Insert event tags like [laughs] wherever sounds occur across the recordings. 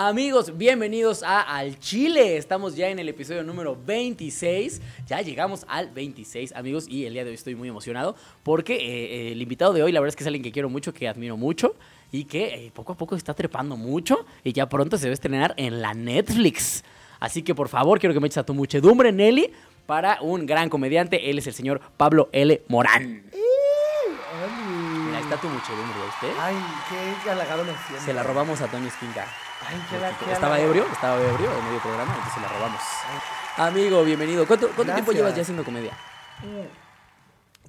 Amigos, bienvenidos a Al Chile. Estamos ya en el episodio número 26. Ya llegamos al 26, amigos, y el día de hoy estoy muy emocionado porque eh, el invitado de hoy, la verdad es que es alguien que quiero mucho, que admiro mucho y que eh, poco a poco está trepando mucho y ya pronto se va a estrenar en la Netflix. Así que por favor, quiero que me eches a tu muchedumbre, Nelly, para un gran comediante. Él es el señor Pablo L. Morán. Está tu muchedumbre, ¿viste? Ay, qué halagado siento. Se la robamos a Tony Esquinca. Ay, qué, la- qué Estaba ebrio, estaba ebrio en medio programa, entonces se la robamos. Amigo, bienvenido. ¿Cuánto, cuánto tiempo llevas ya haciendo comedia?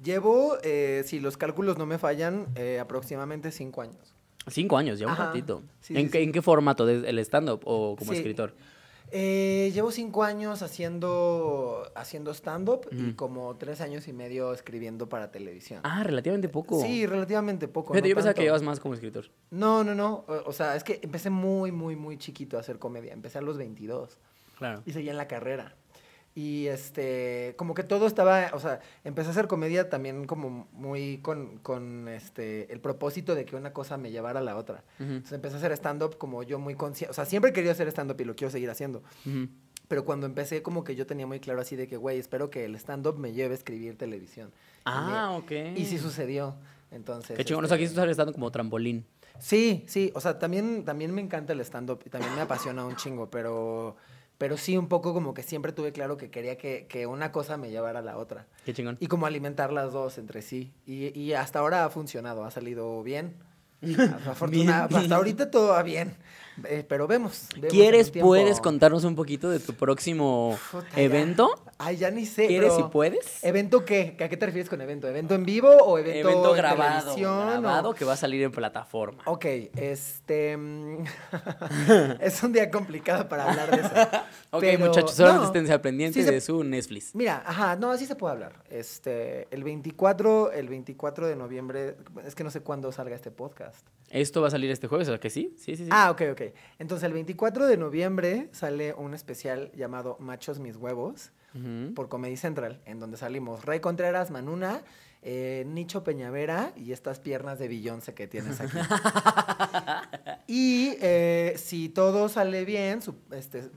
Llevo, eh, si los cálculos no me fallan, eh, aproximadamente cinco años. Cinco años, ya un Ajá. ratito. Sí, ¿En, sí, qué, sí. ¿En qué formato? ¿De- ¿El stand-up o como escritor? Eh, llevo cinco años haciendo, haciendo stand-up y como tres años y medio escribiendo para televisión. Ah, relativamente poco. Sí, relativamente poco. Fíjate, no yo pensaba que llevas más como escritor. No, no, no. O, o sea, es que empecé muy, muy, muy chiquito a hacer comedia. Empecé a los 22 Claro. y seguía en la carrera. Y este, como que todo estaba, o sea, empecé a hacer comedia también como muy con, con este, el propósito de que una cosa me llevara a la otra. Ujú, Entonces empecé a hacer stand-up como yo muy consciente, o sea, siempre querido hacer stand-up y lo quiero seguir haciendo. ujú. Pero cuando empecé como que yo tenía muy claro así de que, güey, espero que el stand-up me lleve a escribir televisión. Y Ah, me- ok. Y sí sucedió. Entonces. Qué chingón. O sea, aquí este, estás estando como trampolín. Sí, sí, o sea, también, también me encanta el stand-up y también me apasiona un chingo, pero, pero sí un poco como que siempre tuve claro que quería que, que una cosa me llevara a la otra Qué chingón. y como alimentar las dos entre sí. Y, y hasta ahora ha funcionado, ha salido bien. [laughs] Afortuna- Bien. Hasta ahorita todo va bien, eh, pero vemos. vemos ¿Quieres, puedes contarnos un poquito de tu próximo Puta, ya. evento? Ay, ya ni sé. ¿Quieres y puedes? ¿Evento qué? ¿A qué te refieres con evento? ¿Evento en vivo o evento, Evento en grabado. televisión, o- Grabado que va a salir en plataforma. Ok, este. mm, [laughs] [laughs] es un día complicado para hablar de eso. [laughs] Ok, pero- muchachos, solamente no, esténse al pendiente sí se- de su Netflix. Mira, ajá, no, así se puede hablar. Este, el 24, el 24 de noviembre, es que no sé cuándo salga este podcast. ¿Esto va a salir este jueves? ¿O que sí? Sí, sí, sí. Ah, ok, ok. Entonces, el 24 de noviembre sale un especial llamado Machos Mis Huevos por Comedy Central, en donde salimos Ray Contreras, Manuna, eh, Nicho Peñavera y estas piernas de Beyoncé que tienes aquí. [laughs] y eh, si todo sale bien, su- este,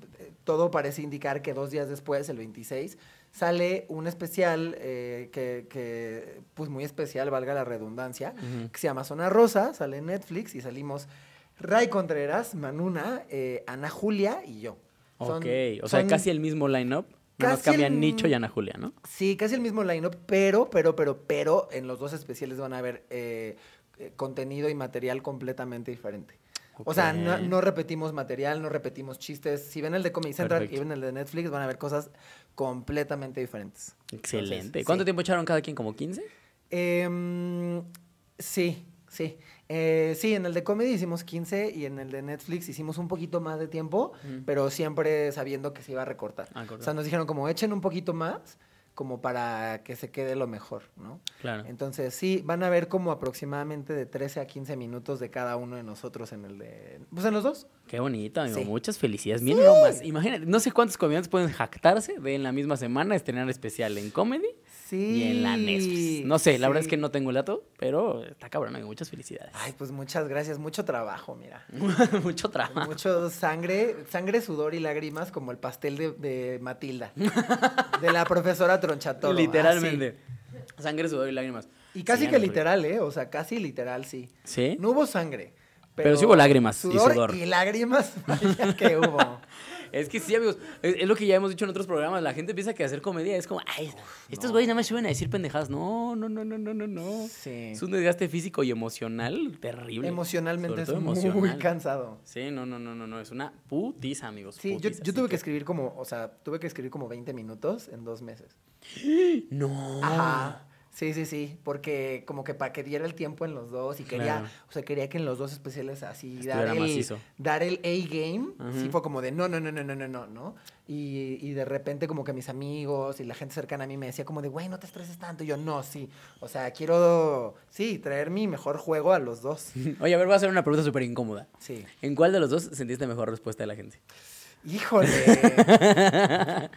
todo parece indicar que dos días después, el 26, sale un especial eh, que, que, pues muy especial, valga la redundancia, que se llama Zona Rosa, sale en Netflix y salimos Ray Contreras, Manuna, eh, Ana Julia y yo. Son- ok, o sea, son- casi el mismo line-up. Casi cambian el- Nicho y Ana Julia, ¿no? Sí, casi el mismo line-up, pero, pero, pero, pero en los dos especiales van a haber eh, eh, contenido y material completamente diferente. O sea, no, repetimos material, no repetimos chistes. Si ven el de Comedy Central Perfecto. y ven el de Netflix, van a ver cosas completamente diferentes. Excelente. Entonces, ¿Cuánto sí. tiempo echaron cada quien? ¿Como 15? Em, sí, sí. Eh, sí, en el de Comedy hicimos 15 y en el de Netflix hicimos un poquito más de tiempo, pero siempre sabiendo que se iba a recortar. Ah, O sea, nos dijeron como echen un poquito más, como para que se quede lo mejor, ¿no? Claro. Entonces, sí, van a ver como aproximadamente de 13 a 15 minutos de cada uno de nosotros en el de... Pues en los dos. Qué bonito, amigo. Sí. Muchas felicidades. Miren nomás. Imagínate, no sé cuántos comediantes pueden jactarse de en la misma semana estrenar especial en comedy Sí. y en la Netflix. No sé, la verdad es que no tengo el dato, pero está cabrón, amigo. Muchas felicidades. Ay, pues muchas gracias, mucho trabajo, mira. [laughs] Mucho trabajo. Mucho sangre, sangre, sudor y lágrimas como el pastel de, de Matilda. [laughs] de la profesora Tronchatoro. Literalmente. Sangre, sudor y lágrimas. Y casi Sí, que literal, ¿eh? O sea, casi literal, sí. ¿Sí? No hubo sangre. Pero sí hubo lágrimas y sudor sudor. Y lágrimas, [laughs] vaya que hubo. Es que sí, amigos. Es, es lo que ya hemos dicho en otros programas. La gente piensa que hacer comedia es como, ay, estos güeyes nada más suben a decir pendejadas. No, no, no, no, no, no, no. Sí. Es un desgaste físico y emocional terrible. Emocionalmente es muy cansado. Sí, no, no, no, no, no. Es una putiza, amigos. Sí, yo, putiza, yo así tuve que escribir como, o sea, tuve que escribir como 20 minutos en dos meses. [gasps] No. Ajá. Sí, sí, sí, porque como que para que diera el tiempo en los dos y quería, Claro. o sea, quería que en los dos especiales así dar el, macizo. dar el A-game, sí Ujú. fue como de no, no, no, no, no, no, no, ¿no? Y, y de repente como que mis amigos y la gente cercana a mí me decía como de, güey, no te estreses tanto. Y yo, no, sí, o sea, quiero, sí, traer mi mejor juego a los dos. [laughs] Oye, a ver, voy a hacer una pregunta súper incómoda. Sí. ¿En cuál de los dos sentiste mejor respuesta de la gente? Híjole. [laughs]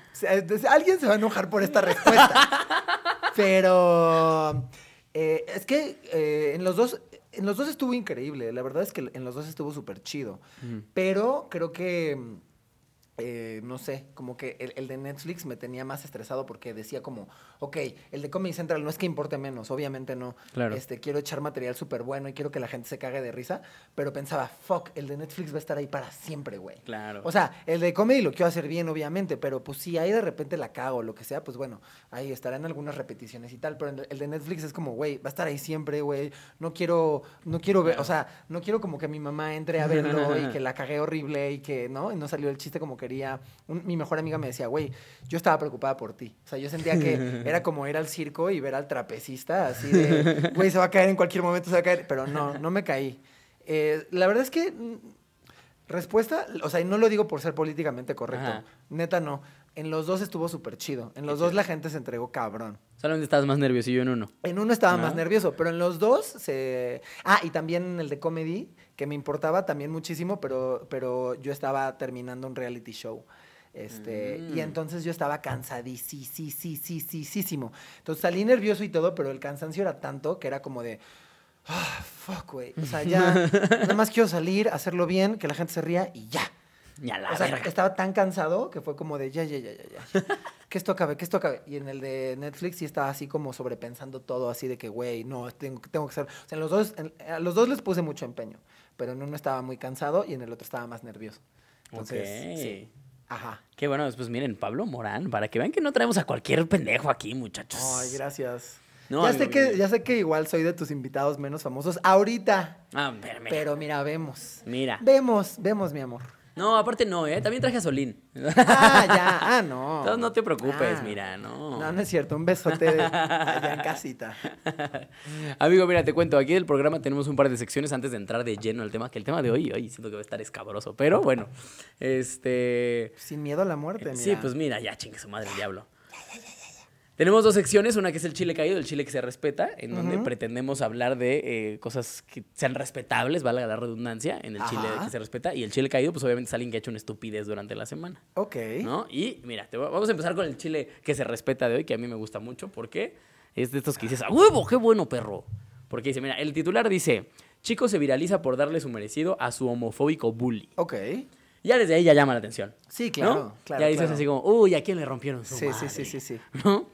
Alguien se va a enojar por esta respuesta. Pero Eh, es que eh, en los dos, en los dos estuvo increíble. La verdad es que en los dos estuvo súper chido. Pero creo que, eh, no sé, como que el, el de Netflix me tenía más estresado porque decía como, ok, el de Comedy Central no es que importe menos, obviamente no. Claro. Este, quiero echar material súper bueno y quiero que la gente se cague de risa. Pero pensaba, fuck, el de Netflix va a estar ahí para siempre, güey. Claro. O sea, el de comedy lo quiero hacer bien, obviamente, pero pues si ahí de repente la cago o lo que sea, pues bueno, ahí estará en algunas repeticiones y tal. Pero el- de Netflix es como, güey, va a estar ahí siempre, güey. No quiero, no quiero ver, o sea, no quiero como que mi mamá entre a verlo y que [laughs] la cagué horrible y que, ¿no? Y no salió el chiste como Un- mi mejor amiga me decía, güey, yo estaba preocupada por ti. O sea, yo sentía que [laughs] era como ir al circo y ver al trapecista, así de, güey, se va a caer en cualquier momento, se va a caer. Pero no, no me caí. Eh, la verdad es que mm, Respuesta, o sea, y no lo digo por ser políticamente correcto. Ajá. Neta, no. En los dos estuvo súper chido. En los dos la gente se entregó cabrón. Solamente estabas más nerviosillo en uno. En uno estaba Ah. más nervioso, pero en los dos se... Ah, y también en el de comedy, que me importaba también muchísimo, pero, pero yo estaba terminando un reality show. Este, Mm. Y entonces yo estaba cansadísimo. Entonces salí nervioso y todo, pero el cansancio era tanto que era como de... Ah, fuck, güey. O sea, ya [laughs] nada más quiero salir, hacerlo bien, que la gente se ría y ya. Ya la O sea, verga. estaba tan cansado que fue como de ya, ya, ya, ya, ya. [laughs] Que esto acabe, que esto acabe. Y en el de Netflix sí estaba así como sobrepensando todo, así de que, güey, no, tengo, tengo que ser. O sea, en los dos, en- a los dos les puse mucho empeño. Pero en uno estaba muy cansado y en el otro estaba más nervioso. Entonces, Ok. sí. Ajá. Qué bueno, pues miren, Pablo Morán, para que vean que no traemos a cualquier pendejo aquí, muchachos. Ay, gracias. No, ya, amigo sé que, ya sé que igual soy de tus invitados menos famosos ahorita. Ah, pero mira. Pero mira, vemos. Mira. Vemos, vemos, mi amor. No, aparte no, ¿eh? También traje a Solín. Ah, ya. Ah, no. Entonces no te preocupes, Ah. mira, no. No, no es cierto. Un besote de- allá en casita. [laughs] Amigo, mira, te cuento, aquí del programa tenemos un par de secciones antes de entrar de lleno al tema, que el tema de hoy, hoy siento que va a estar escabroso, pero bueno, este... Sin miedo a la muerte, mira. Sí, pues mira, ya chingue su madre el diablo. Tenemos dos secciones, una que es el chile caído, el chile que se respeta, en donde pretendemos hablar de eh, cosas que sean respetables, valga la redundancia, en el chile que se respeta, y el chile caído, pues obviamente es alguien que ha hecho una estupidez durante la semana. Ok. ¿No? Y mira, te va- vamos a empezar con el chile que se respeta de hoy, que a mí me gusta mucho, porque es de estos que dices, ¡a huevo! ¡Qué bueno, perro! Porque dice, mira, el titular dice, chico se viraliza por darle su merecido a su homofóbico bully. Ok. Ya desde ahí ya llama la atención. Sí, ¿no? claro, claro. Ya dices claro. así como, uy, ¿a quién le rompieron su Sí, sí, madre?" sí, sí, sí. ¿No?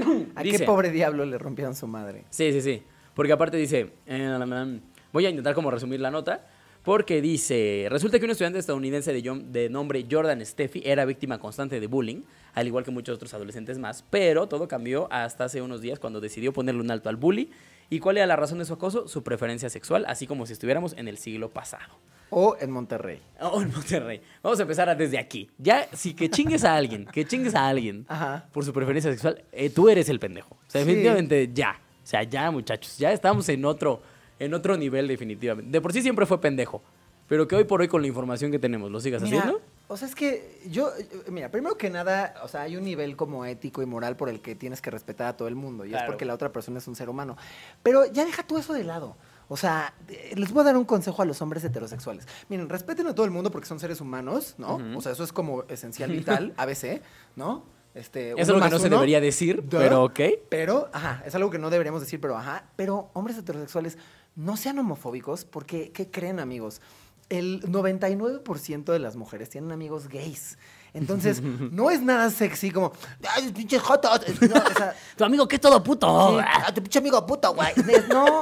[coughs] ¿A Dice- qué pobre diablo le rompieron su madre? Sí, sí, sí. Porque aparte dice, eh, voy a intentar como resumir la nota, porque dice, resulta que un estudiante estadounidense de, John- de nombre Jordan Steffi era víctima constante de bullying, al igual que muchos otros adolescentes más, pero todo cambió hasta hace unos días cuando decidió ponerle un alto al bully. ¿Y cuál era la razón de su acoso? Su preferencia sexual, así como si estuviéramos en el siglo pasado. O en Monterrey. Oh, en Monterrey. Vamos a empezar a- desde aquí. Ya, si que chingues a alguien, que chingues a alguien Ajá. por su preferencia sexual, eh, tú eres el pendejo. O sea, Sí. definitivamente ya. O sea, ya, muchachos. Ya estamos en otro, en otro nivel, definitivamente. De por sí siempre fue pendejo. Pero que hoy por hoy, con la información que tenemos, lo sigas Mira, haciendo. O sea, es que yo, yo- mira, primero que nada, o sea, hay un nivel como ético y moral por el que tienes que respetar a todo el mundo, y es porque la otra persona es un ser humano. Pero ya deja tú eso de lado. O sea, eh, les voy a dar un consejo a los hombres heterosexuales. Miren, respeten a todo el mundo porque son seres humanos, ¿no? O sea, eso es como esencial vital, [laughs] ABC, ¿no? Este, es lo que no se debería decir, Duh. pero ok. Pero, ajá, es algo que no deberíamos decir, pero ajá. Pero hombres heterosexuales, no sean homofóbicos, porque, ¿qué creen, amigos? El 99% de las mujeres tienen amigos gays. Entonces, [laughs] no es nada sexy como, ¡ay, pinches jotos! No, o sea, [laughs] Tu amigo, que es todo puto. sí, "Ah, tu pinche amigo puto, güey. [laughs] No,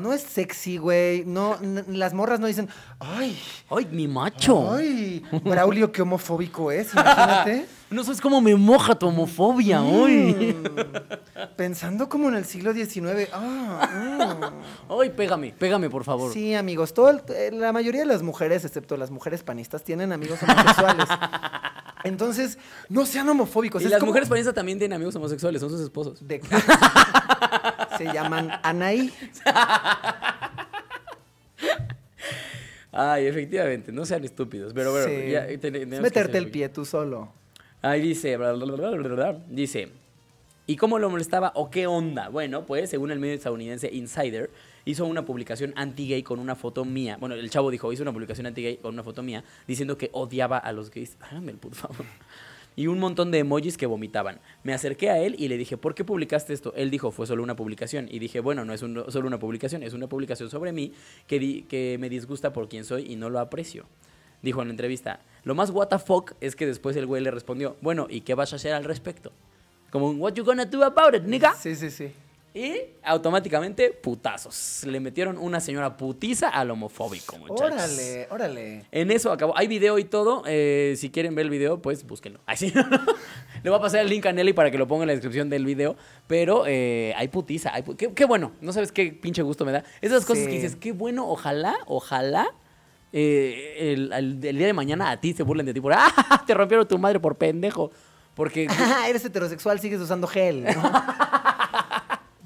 no es sexy, güey. No, las morras no dicen, ¡ay! Ay, mi macho. ¡Ay! Braulio, qué homofóbico es, imagínate. No sabes cómo me moja tu homofobia hoy. Mm, Pensando como en el siglo XIX. Ah, mm. Ay, pégame, pégame, por favor. Sí, amigos, todo el- eh, la mayoría de las mujeres, excepto las mujeres panistas, tienen amigos homosexuales. [laughs] Entonces, no sean homofóbicos. y es las como- mujeres panistas también tienen amigos homosexuales, son sus esposos. de- Se llaman Anaí. [laughs] Ay, efectivamente, no sean estúpidos. Pero bueno, Sí. ya meterte el pie tú solo. Ahí dice, dice, ¿y cómo lo molestaba o qué onda? Bueno, pues según el medio estadounidense Insider, hizo una publicación anti-gay con una foto mía. Bueno, el chavo dijo, hizo una publicación anti-gay con una foto mía diciendo que odiaba a los gays. Háganme el por favor. y un montón de emojis que vomitaban. Me acerqué a él y le dije, ¿por qué publicaste esto? Él dijo, fue solo una publicación. Y dije, bueno, no es un- solo una publicación, es una publicación sobre mí que, di- que me disgusta por quién soy y no lo aprecio. Dijo en la entrevista, lo más what the fuck es que después el güey le respondió, bueno, ¿y qué vas a hacer al respecto? Como un, what you gonna do about it, nigga? Sí, sí, sí. Y automáticamente, putazos. Le metieron una señora putiza al homofóbico, muchachos. Órale, órale. En eso acabó. Hay video y todo. eh, si quieren ver el video, pues búsquenlo. Ay, sí. [laughs] Le voy a pasar el link a Nelly para que lo ponga en la descripción del video. Pero eh, hay putiza. Hay qué, qué bueno. No sabes qué pinche gusto me da. Esas cosas Sí. que dices, qué bueno. Ojalá, ojalá. Eh, el, el- el día de mañana a ti se burlen de ti por. ¡Ah! [laughs] Te rompieron tu madre por pendejo. Porque. Ah, [laughs] eres heterosexual, sigues usando gel, ¿no? [laughs]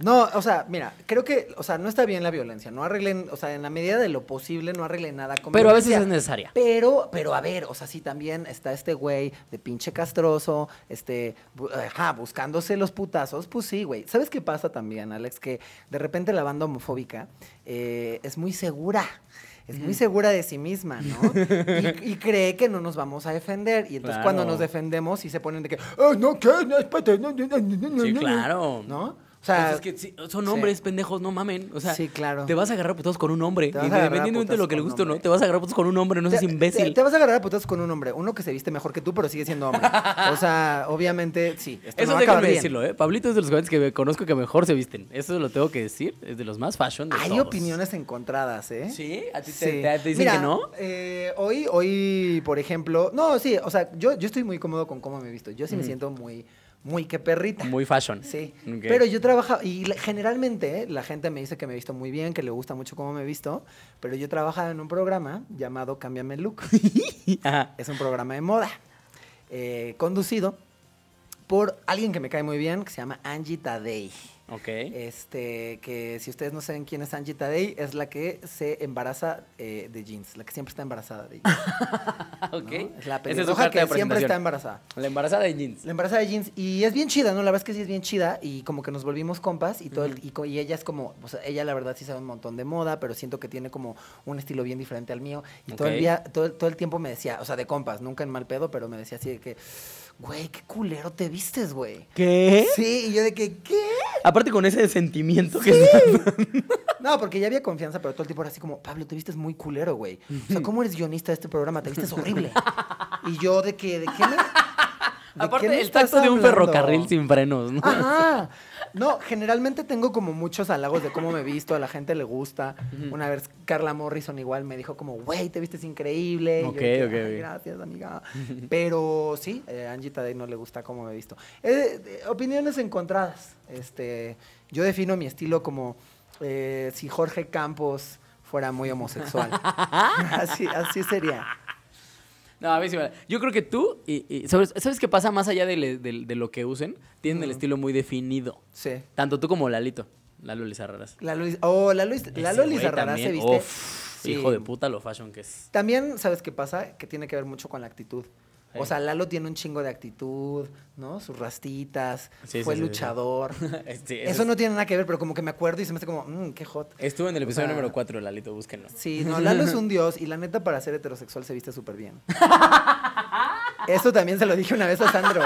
No, o sea, mira, creo que, o sea, no está bien la violencia, no arreglen, o sea, en la medida de lo posible no arreglen nada con Pero a veces violencia. es necesaria. Pero, pero a ver, o sea, sí también está este güey de pinche castroso, este, ajá, buscándose los putazos, pues sí, güey. ¿Sabes qué pasa también, Alex? Que de repente la banda homofóbica eh, es muy segura. Es muy segura de sí misma, ¿no? [laughs] Y, y cree que no nos vamos a defender. Y entonces cuando Claro. nos defendemos, sí se ponen de que, "Ah, no, ¿qué? No, espérate, no, no, no, no, no, Sí, no". claro. ¿No? O sea, Pues es que sí, son sí. hombres, pendejos, no mamen. O sea, Sí, claro. te vas a agarrar a putazos con un hombre. Independientemente de lo que le guste o no, te vas a agarrar a putazos con un hombre, no seas Te- imbécil. Te, te vas a agarrar a putazos con un hombre, uno que se viste mejor que tú, pero sigue siendo hombre. O sea, [laughs] obviamente, sí. Esto Eso no déjame decirlo, ¿eh? Pablito es de los jóvenes que conozco que mejor se visten. Eso lo tengo que decir. Es de los más fashion de Hay todos. opiniones encontradas, ¿eh? ¿Sí? ¿A ti te- te dicen Mira, que no? eh, hoy, hoy, por ejemplo, no, sí, o sea, yo, yo estoy muy cómodo con cómo me he visto. Yo sí me siento muy, muy que perrita. Muy fashion. Sí, pero yo trabajo, y generalmente eh, la gente me dice que me he visto muy bien, que le gusta mucho cómo me he visto, pero yo trabajaba en un programa llamado Cámbiame el Look. [laughs] Ajá. es un programa de moda, eh, conducido por alguien que me cae muy bien, que se llama Angie Tadei. Ok. Este, que si ustedes no saben quién es Angie Tadei, es la que se embaraza eh, de jeans, la que siempre está embarazada de jeans. [laughs] ¿no? ok. Es la es pelirroja que siempre está embarazada. La embarazada de jeans. La embarazada de jeans. Y es bien chida, ¿no? La verdad es que sí es bien chida. Y como que nos volvimos compas. Y todo el- y, ella es como. O sea, ella la verdad sí sabe un montón de moda, pero siento que tiene como un estilo bien diferente al mío. Y todo el día, todo, todo el tiempo me decía, o sea, de compas, nunca en mal pedo, pero me decía así de que, güey, qué culero te vistes, güey. ¿Qué? Sí, y yo de que, ¿qué? Aparte con ese sentimiento que estás [laughs] No, porque ya había confianza, pero todo el tiempo era así como, Pablo, te vistes muy culero, güey. O sea, ¿cómo eres guionista de este programa? Te vistes horrible. y yo de que, ¿de qué me...? ¿de qué Aparte el tacto de un ferrocarril sin frenos, ¿no? Ajá. No, generalmente tengo como muchos halagos de cómo me he visto, a la gente le gusta. Una vez Carla Morrison igual me dijo como, güey, te vistes increíble. Y yo Ok, ok, "Ay, ok. Gracias, amiga. [laughs] Pero sí, eh, Angie Tadei no le gusta cómo me he visto. Eh, eh, opiniones encontradas. Este, yo defino mi estilo como eh, si Jorge Campos fuera muy homosexual. [laughs] así, así sería. No, a me- Yo creo que tú, y, y- ¿sabes, ¿sabes qué pasa más allá de, le- de- de lo que usen? Tienen el estilo muy definido. Sí. Tanto tú como Lalito. Lalo Lizarraras. Oh, la Luis, la Ese Loli güey Zarrará se viste. uf, Sí. Hijo de puta lo fashion que es. También, ¿sabes qué pasa? Que tiene que ver mucho con la actitud. Sí. O sea, Lalo tiene un chingo de actitud, ¿no? Sus rastitas, Sí, fue sí, sí, sí. luchador. [laughs] Este, Eso no tiene nada que ver, pero como que me acuerdo y se me hace como, mmm, qué hot. Estuvo en el episodio sea, número 4, Lalito, búsquenlo. Sí, no, Lalo es un [laughs] dios y la neta para ser heterosexual se viste súper bien. [laughs] Eso también se lo dije una vez a Sandro.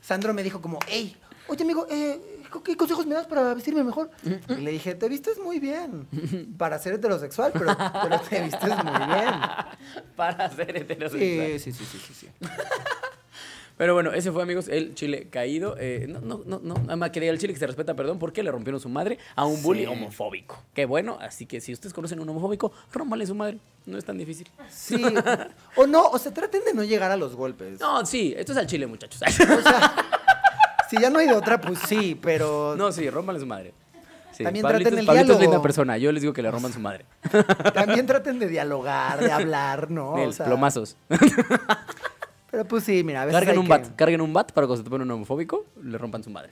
Sandro me dijo como, hey, oye amigo, eh, ¿qué consejos me das para vestirme mejor? Y le dije, te vistes muy bien para ser heterosexual, pero, pero te vistes muy bien. [laughs] Para ser heterosexual. Sí, sí, sí, sí, sí, sí. [laughs] Pero bueno, ese fue, amigos, el chile caído. Eh, no, no, no, no, nada más quería el chile que se respeta, perdón, porque le rompieron su madre a un bully Sí. homofóbico. Qué bueno, así que si ustedes conocen a un homofóbico, rómbale su madre. No es tan difícil. Sí. O no, o sea, traten de no llegar a los golpes. No, sí, esto es al chile, muchachos. O sea, [laughs] si ya no hay de otra, pues sí, pero No, sí, rómbale su madre. Sí, También Pablito, traten el Pablito es diálogo. linda persona, yo les digo que le rompan su madre. también traten de dialogar, de hablar, ¿no? Nel, O sea, plomazos. Pero pues sí, mira, a veces Carguen hay un que- bat, carguen un bat para cuando se topen un homofóbico, le rompan su madre.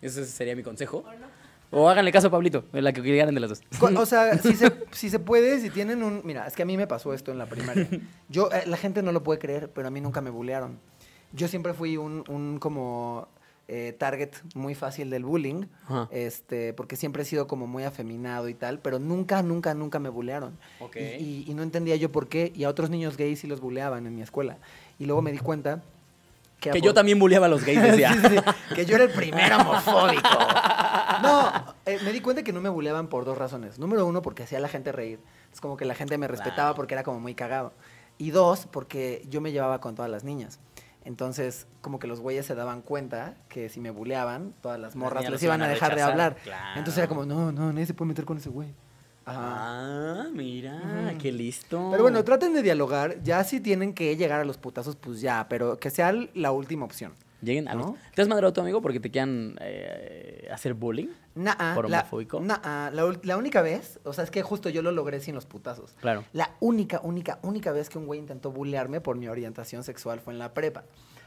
Ese sería mi consejo. O háganle caso a Pablito, la que quieran de las dos. Co- O sea, si se, si se puede, si tienen un... Mira, es que a mí me pasó esto en la primaria. Yo, eh, la gente no lo puede creer, pero a mí nunca me bulearon. Yo siempre fui un, un como eh, target muy fácil del bullying, Ajá. este, porque siempre he sido como muy afeminado y tal, pero nunca, nunca, nunca me bulearon. Ok. Y, y- y no entendía yo por qué, y a otros niños gays sí los buleaban en mi escuela. Y luego me di cuenta Que apor- yo también bulleaba a los gays, decía. [laughs] Sí, sí, que yo era el primer homofóbico. No, eh, me di cuenta que no me buleaban por dos razones. Número uno, porque hacía a la gente reír. Es como que la gente me respetaba Claro. porque era como muy cagado. Y dos, porque yo me llevaba con todas las niñas. Entonces, como que los güeyes se daban cuenta que si me buleaban, todas las morras les iban a dejar de hablar. claro. Entonces era como, no, no, nadie se puede meter con ese güey. Ajá. Ah, mira, qué listo. Pero bueno, traten de dialogar. Ya si tienen que llegar a los putazos, pues ya, pero que sea la última opción. Lleguen a los... ¿no? ¿Te has madrado a tu amigo porque te quieran eh, hacer bullying? Nah, ¿Por la, homofóbico? nah, la, la única vez, o sea, es que justo yo lo logré sin los putazos. Claro. La única, única, única vez que un güey intentó bullearme por mi orientación sexual fue en la prepa.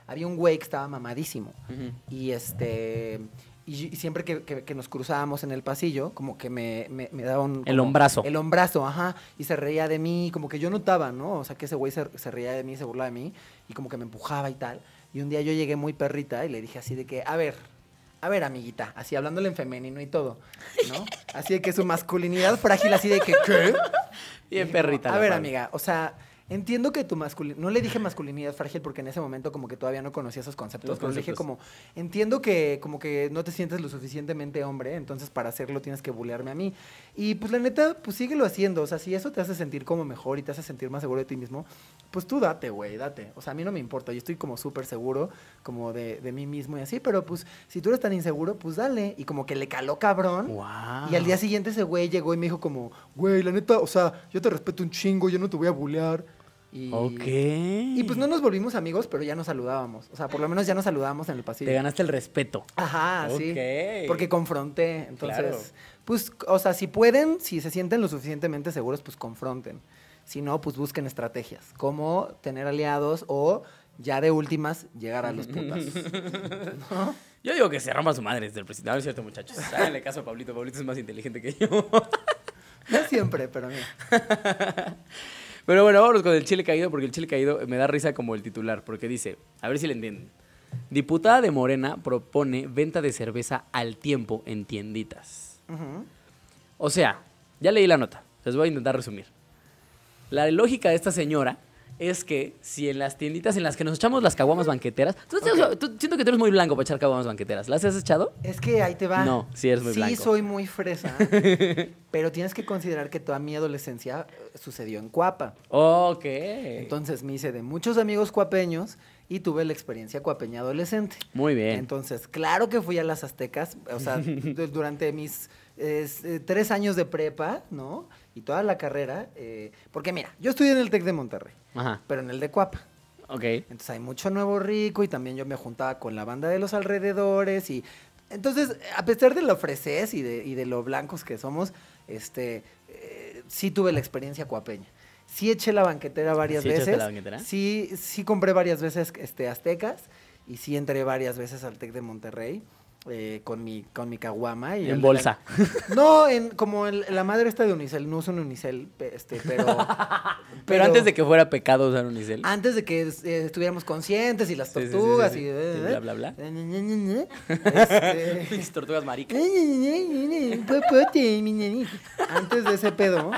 Había un güey que estaba mamadísimo. Ujú. Y este. Y, y siempre que, que- que nos cruzábamos en el pasillo, como que me, me, me daba un. El hombrazo. El hombrazo, ajá. Y se reía de mí, como que yo notaba, ¿no? O sea, que ese güey se, se reía de mí, se burlaba de mí, y como que me empujaba y tal. Y un día yo llegué muy perrita y le dije así de que, a ver, a ver, amiguita, así hablándole en femenino y todo, ¿no? Así de que su masculinidad frágil, así de que, ¿qué? Bien Y perrita A ver, amiga, o sea, entiendo que tu masculinidad. No le dije masculinidad frágil porque en ese momento como que todavía no conocía esos conceptos. Los pero le dije como, entiendo que como que no te sientes lo suficientemente hombre, entonces para hacerlo tienes que bulearme a mí. Y pues la neta, pues síguelo haciendo. O sea, si eso te hace sentir como mejor y te hace sentir más seguro de ti mismo, pues tú date, güey, date. O sea, a mí no me importa. Yo estoy como súper seguro como de, de mí mismo y así, pero pues si tú eres tan inseguro, pues dale. Y como que le caló cabrón. Wow. Y al día siguiente ese güey llegó y me dijo como, güey, la neta, o sea, yo te respeto un chingo, yo no te voy a bulear. Y, Ok. y pues no nos volvimos amigos, pero ya nos saludábamos. O sea, por lo menos ya nos saludábamos en el pasillo. Te ganaste el respeto. Ajá, sí. Ok. Porque confronté. Entonces, Claro. pues, o sea, si pueden, si se sienten lo suficientemente seguros, pues confronten. Si no, pues busquen estrategias. Como tener aliados o ya de últimas llegar a los [laughs] putas. ¿No? Yo digo que se rompa su madre desde el principio. No es cierto, muchachos. Háganle caso a Pablito. Pablito es más inteligente que yo. [laughs] No siempre, pero mira. [laughs] Pero bueno, vámonos con el chile caído, porque el chile caído me da risa como el titular, porque dice, a ver si le entienden. Diputada de Morena propone venta de cerveza al tiempo en tienditas. O sea, ya leí la nota, les voy a intentar resumir. La lógica de esta señora es que si en las tienditas en las que nos echamos las caguamas banqueteras, tú, tú- tú- siento que tú eres muy blanco para echar caguamas banqueteras, ¿las has echado? Es que ahí te va. No, sí eres muy Sí, blanco. soy muy fresa. [laughs] pero tienes que considerar que toda mi adolescencia eh, sucedió en Cuapa. Ok. Entonces me hice de muchos amigos cuapeños y tuve la experiencia cuapeña adolescente. muy bien. Entonces, claro que fui a las Aztecas, o sea, [laughs] du- durante mis eh, tres años de prepa, ¿no? Y toda la carrera, eh, porque mira, yo estudié en el TEC de Monterrey, Ajá. pero en el de Cuapa. Ok. Entonces hay mucho nuevo rico y también yo me juntaba con la banda de los alrededores y entonces a pesar de lo ofreces y de, y de lo blancos que somos, este, eh, sí tuve la experiencia cuapeña. Sí eché la banquetera varias ¿Sí veces. la banquetera? Sí, sí compré varias veces este, aztecas y sí entré varias veces al TEC de Monterrey. Eh, con mi con mi caguama y En el- bolsa. no en como el- la madre esta de unicel no uso un unicel este [laughs] pero Pero, antes de que fuera pecado usar unicel. antes de que eh, estuviéramos conscientes y las Sí, sí, sí, tortugas sí, y, bla, bla, bla. Este, [laughs] Pinches tortugas maricas. Antes de ese pedo,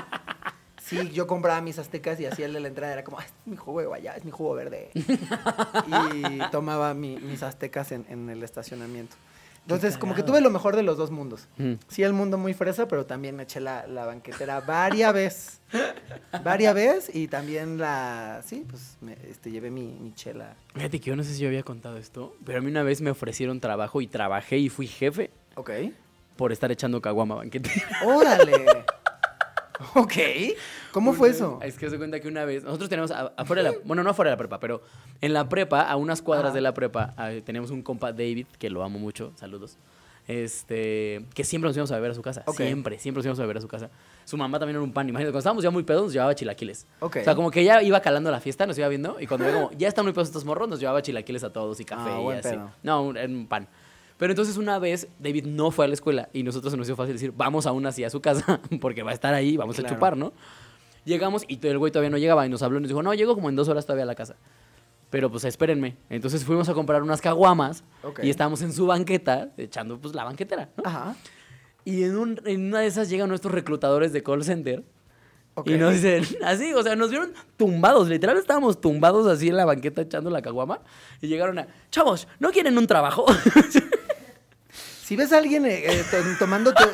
sí, yo compraba mis aztecas y hacía el de la entrada, era como, "Ah, es mi jugo de guayaba, es mi jugo verde. [laughs] Y tomaba mi- mis aztecas en, en el estacionamiento. Entonces, como que tuve lo mejor de los dos mundos. Mm. Sí, el mundo muy fresa, pero también me eché la, la banquetera varias veces. [laughs] Varias veces y también la, sí, pues me, este, llevé mi, mi chela. Fíjate que yo no sé si yo había contado esto, pero a mí una vez me ofrecieron trabajo y trabajé y fui jefe Ok. por estar echando caguama banquete. Órale. [laughs] ok. ¿Cómo fue eso? Es que se cuenta que una vez, nosotros tenemos afuera de la, [laughs] bueno, no afuera de la prepa, pero en la prepa, a unas cuadras Ajá. de la prepa, teníamos un compa David, que lo amo mucho, saludos, este, que siempre nos íbamos a beber a su casa, siempre, siempre nos íbamos a beber a su casa. Su mamá también era un pan, imagínate, cuando estábamos ya muy pedos nos llevaba chilaquiles. Ok. O sea, como que ya iba calando la fiesta, nos iba viendo, y cuando como, ya están muy pedos estos morros, nos llevaba chilaquiles a todos y café Ah, y así. pedo. No, un, era un pan. Pero entonces una vez David no fue a la escuela y nosotros se nos hizo fácil decir, vamos aún así a su casa [laughs] porque va a estar ahí, vamos a chupar, ¿no? Llegamos y el güey todavía no llegaba y nos habló y nos dijo, no, llego como en dos horas todavía a la casa. Pero pues espérenme. Entonces fuimos a comprar unas caguamas y estábamos en su banqueta echando pues la banquetera, ¿no? Ajá. Y en, un- en una de esas llegan nuestros reclutadores de call center Ok. Y nos dicen, [laughs] así, o sea, nos vieron tumbados, literal estábamos tumbados así en la banqueta echando la caguama. Y llegaron a, chavos, ¿no quieren un trabajo? [laughs] Si ves a alguien eh, eh, to- tomando to-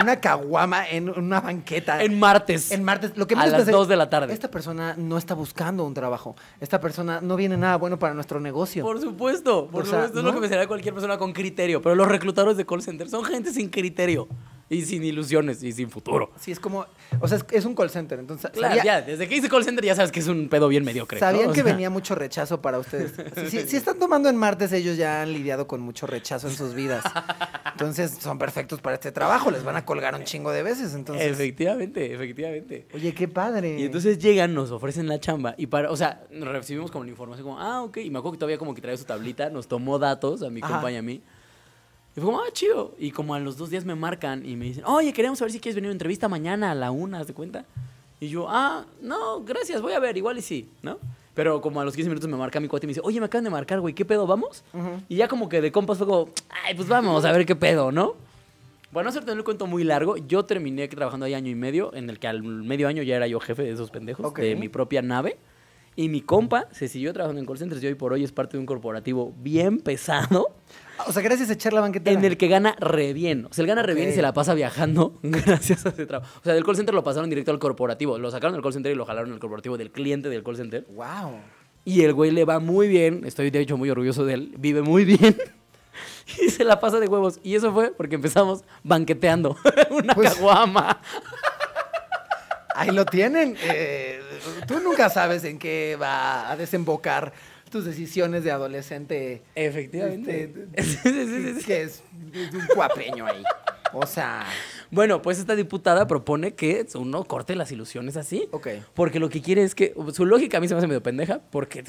una caguama en una banqueta. en martes. En martes, lo que A las pensé, 2 de la tarde. Esta persona no está buscando un trabajo. Esta persona no viene nada bueno para nuestro negocio. Por supuesto, por O sea, supuesto, es lo ¿no? que pensaría cualquier persona con criterio. Pero los reclutadores de call center son gente sin criterio y sin ilusiones y sin futuro. Sí, es como, o sea, es, es un call center, entonces Claro, sabía- ya, desde que hice call center ya sabes que es un pedo bien mediocre. sabían que sea, venía mucho rechazo para ustedes. [laughs] Si, si- si están tomando en martes, ellos ya han lidiado con mucho rechazo en sus vidas. Entonces son perfectos para este trabajo, les van a colgar un chingo de veces. Entonces, Efectivamente, efectivamente. oye, qué padre. Y entonces llegan, nos ofrecen la chamba y para, o sea, nos recibimos como la información como, ah, ok. Y me acuerdo que todavía como que traía su tablita, nos tomó datos a mi Ajá. compa y a mí. Y fue como, ah, chido. Y como a los dos días me marcan y me dicen, oye, queríamos saber si quieres venir a una entrevista mañana a la una, ¿haz de cuenta? Y yo, ah, no, gracias, voy a ver, igual y sí, ¿no? Pero como a los 15 minutos me marca mi cuate y me dice, oye, me acaban de marcar, güey, ¿qué pedo, vamos? Y ya como que de compas fue como, ay, pues vamos a ver qué pedo, ¿no? Bueno, no hacerte el cuento muy largo, yo terminé trabajando ahí año y medio, en el que al medio año ya era yo jefe de esos pendejos, de mi propia nave. Y mi compa se siguió trabajando en call centers y hoy por hoy es parte de un corporativo bien pesado O sea, gracias a echar la banqueta. en el que gana re bien. O sea, él gana re bien y se la pasa viajando [laughs] gracias a ese trabajo. O sea, del call center lo pasaron directo al corporativo. Lo sacaron del call center y lo jalaron al corporativo del cliente del call center. Wow. Y el güey le va muy bien. Estoy de hecho muy orgulloso de él. Vive muy bien. [laughs] Y se la pasa de huevos. Y eso fue porque empezamos banqueteando [laughs] una Pues- caguama. Ahí lo tienen. Eh, tú nunca sabes en qué va a desembocar tus decisiones de adolescente. Efectivamente. Este. [laughs] Que es, es un cuapeño ahí. O sea, Bueno, pues esta diputada propone que uno corte las ilusiones así. ok. Porque lo que quiere es que. Su lógica a mí se me hace medio pendeja. Porque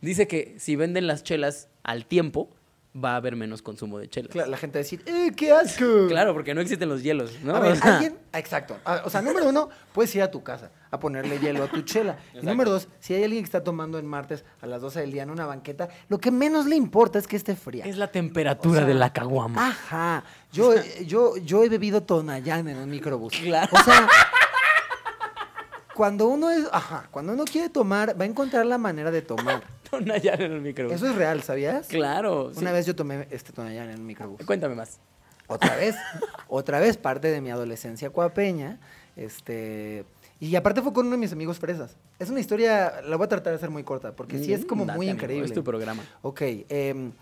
dice que si venden las chelas al tiempo, va a haber menos consumo de chelas. Cla- La gente va a decir, ¡eh, qué asco! [laughs] Claro, porque no existen los hielos, ¿no? A ver, O sea, alguien, exacto. Ah, O sea, número uno, puedes ir a tu casa a ponerle hielo a tu chela. Y número dos, si hay alguien que está tomando en martes a las 12 del día en una banqueta, lo que menos le importa es que esté fría. Es la temperatura O sea, de la caguama. Ajá. Yo, yo, yo he bebido Tonayán en un microbús. [laughs] Claro. O sea, cuando uno es, ajá, cuando uno quiere tomar, va a encontrar la manera de tomar. [laughs] Tonayán en el microbús. Eso es real, ¿sabías? Claro. sí. Una vez yo tomé este Tonayán en un microbús. Cuéntame más. Otra vez, [laughs] otra vez, parte de mi adolescencia cuapeña. Este. Y aparte fue con uno de mis amigos fresas. Es una historia, la voy a tratar de hacer muy corta, porque sí es como Mm, Date, muy amigo, increíble. Es tu programa. Ok, em,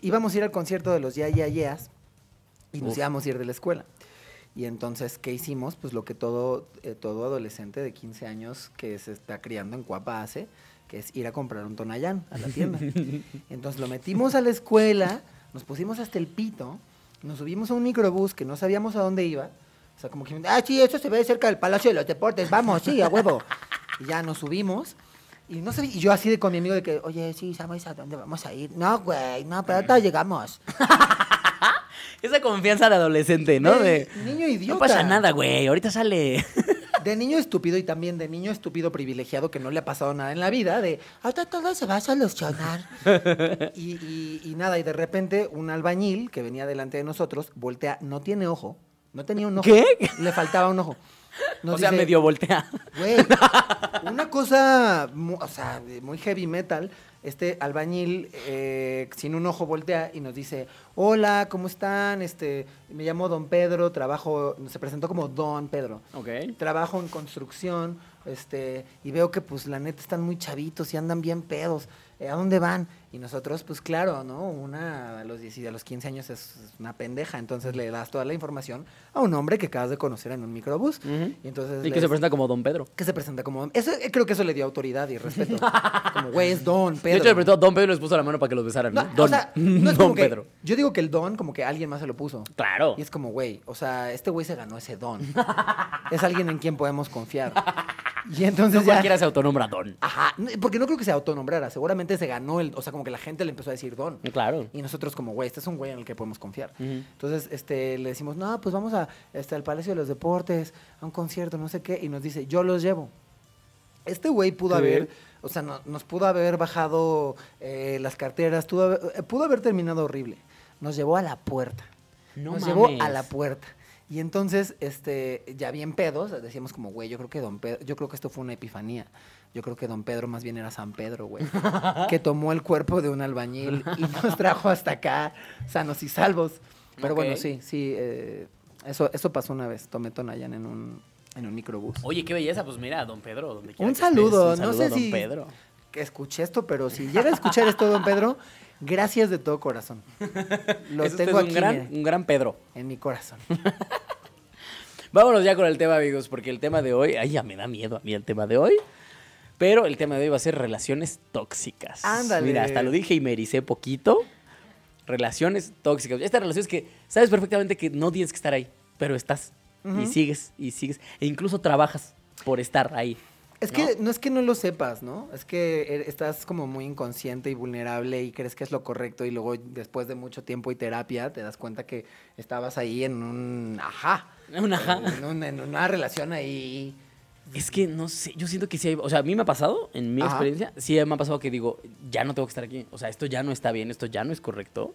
íbamos a ir al concierto de los Ya Ya Yeahs y nos Uf. íbamos a ir de la escuela. Y entonces, ¿qué hicimos? Pues lo que todo, eh, todo adolescente de 15 años que se está criando en Cuapa hace, que es ir a comprar un Tonayán a la tienda. [laughs] Entonces lo metimos a la escuela, nos pusimos hasta el pito, nos subimos a un microbús que no sabíamos a dónde iba. O sea, como que, ah, sí, eso se ve cerca del Palacio de los Deportes, vamos, sí, a huevo. [laughs] Y ya nos subimos. Y no sabía, y yo así de con mi amigo de que, oye, sí, ¿sabes a dónde vamos a ir? No, güey, no, pero ahorita llegamos. [laughs] Esa confianza de adolescente, ¿no? De, niño idiota. no pasa nada, güey. Ahorita sale. [laughs] De niño estúpido y también de niño estúpido privilegiado que no le ha pasado nada en la vida, de ahorita todo se va a solucionar. [laughs] y, y- y nada, y de repente un albañil que venía delante de nosotros voltea, no tiene ojo, no tenía un ojo. ¿Qué? Le faltaba un ojo. [laughs] Nos o sea, dice, medio voltea. Güey, una cosa, o sea, muy heavy metal. Este albañil eh, sin un ojo voltea y nos dice, hola, ¿cómo están? Este, me llamo Don Pedro, trabajo, se presentó como Don Pedro. Ok. Trabajo en construcción, este, y veo que pues la neta están muy chavitos y andan bien pedos. Eh, ¿A dónde van? Y nosotros, pues claro, ¿no? Una a los 10 y a los 15 años es es una pendeja, entonces le das toda la información a un hombre que acabas de conocer en un microbús. Y entonces Y que se presenta como Don Pedro. que se presenta como eso eh, creo que eso le dio autoridad y respeto [laughs] como güey es don De Pedro hecho, le presentó a Don Pedro y les puso la mano para que los besaran. no, ¿no? o Don, sea, [laughs] no es Don como que- Pedro. yo digo que el don como que alguien más se lo puso Claro. y es como güey o sea este güey se ganó ese don [laughs] es alguien en quien podemos confiar y entonces No ya cualquiera se autonombra Don. ajá porque no creo que se autonombrara seguramente se ganó el o sea como que la gente le empezó a decir don Claro. y nosotros como, güey, este es un güey en el que podemos confiar. Ujú. Entonces, este, le decimos, no, pues vamos a, este, al Palacio de los Deportes, a un concierto, no sé qué, y nos dice, yo los llevo. Este güey pudo haber, o sea, no- nos pudo haber bajado eh, las carteras, pudo haber, eh, pudo haber terminado horrible. Nos llevó a la puerta. No nos llevó a mames. la puerta. Y entonces, este, ya bien pedos, decíamos como, güey, yo creo que don Pedro, yo creo que esto fue una epifanía. Yo creo que don Pedro más bien era San Pedro, güey. [laughs] que tomó el cuerpo de un albañil y nos trajo hasta acá, sanos y salvos. Pero bueno, sí, sí, eh, eso, eso pasó una vez. Tomé Tonayan en un, en un microbús. Oye, qué belleza, pues mira, don Pedro, donde quiera Un saludo, un no saludo sé a don si- Pedro. Que escuché esto, pero si llega a escuchar esto, don Pedro, gracias de todo corazón. [laughs] Lo Es tengo un aquí gran, un gran Pedro. en mi corazón. [laughs] Vámonos ya con el tema, amigos, porque el tema de hoy, ay, ya me da miedo a mí el tema de hoy. Pero el tema de hoy va a ser relaciones tóxicas. Ándale. Mira, hasta lo dije y me ericé poquito. Relaciones tóxicas. Estas relaciones que sabes perfectamente que no tienes que estar ahí, pero estás. Y Ujú. sigues, y sigues. E incluso trabajas por estar ahí. Es que no es que no lo sepas, ¿no? Es que er- estás como muy inconsciente y vulnerable y crees que es lo correcto y luego después de mucho tiempo y terapia te das cuenta que estabas ahí en un ajá. Un ajá. En, un- en una relación ahí. Es que no sé, yo siento que sí hay. O sea, a mí me ha pasado, en mi Ajá. experiencia, sí me ha pasado que digo, ya no tengo que estar aquí. O sea, esto ya no está bien, esto ya no es correcto.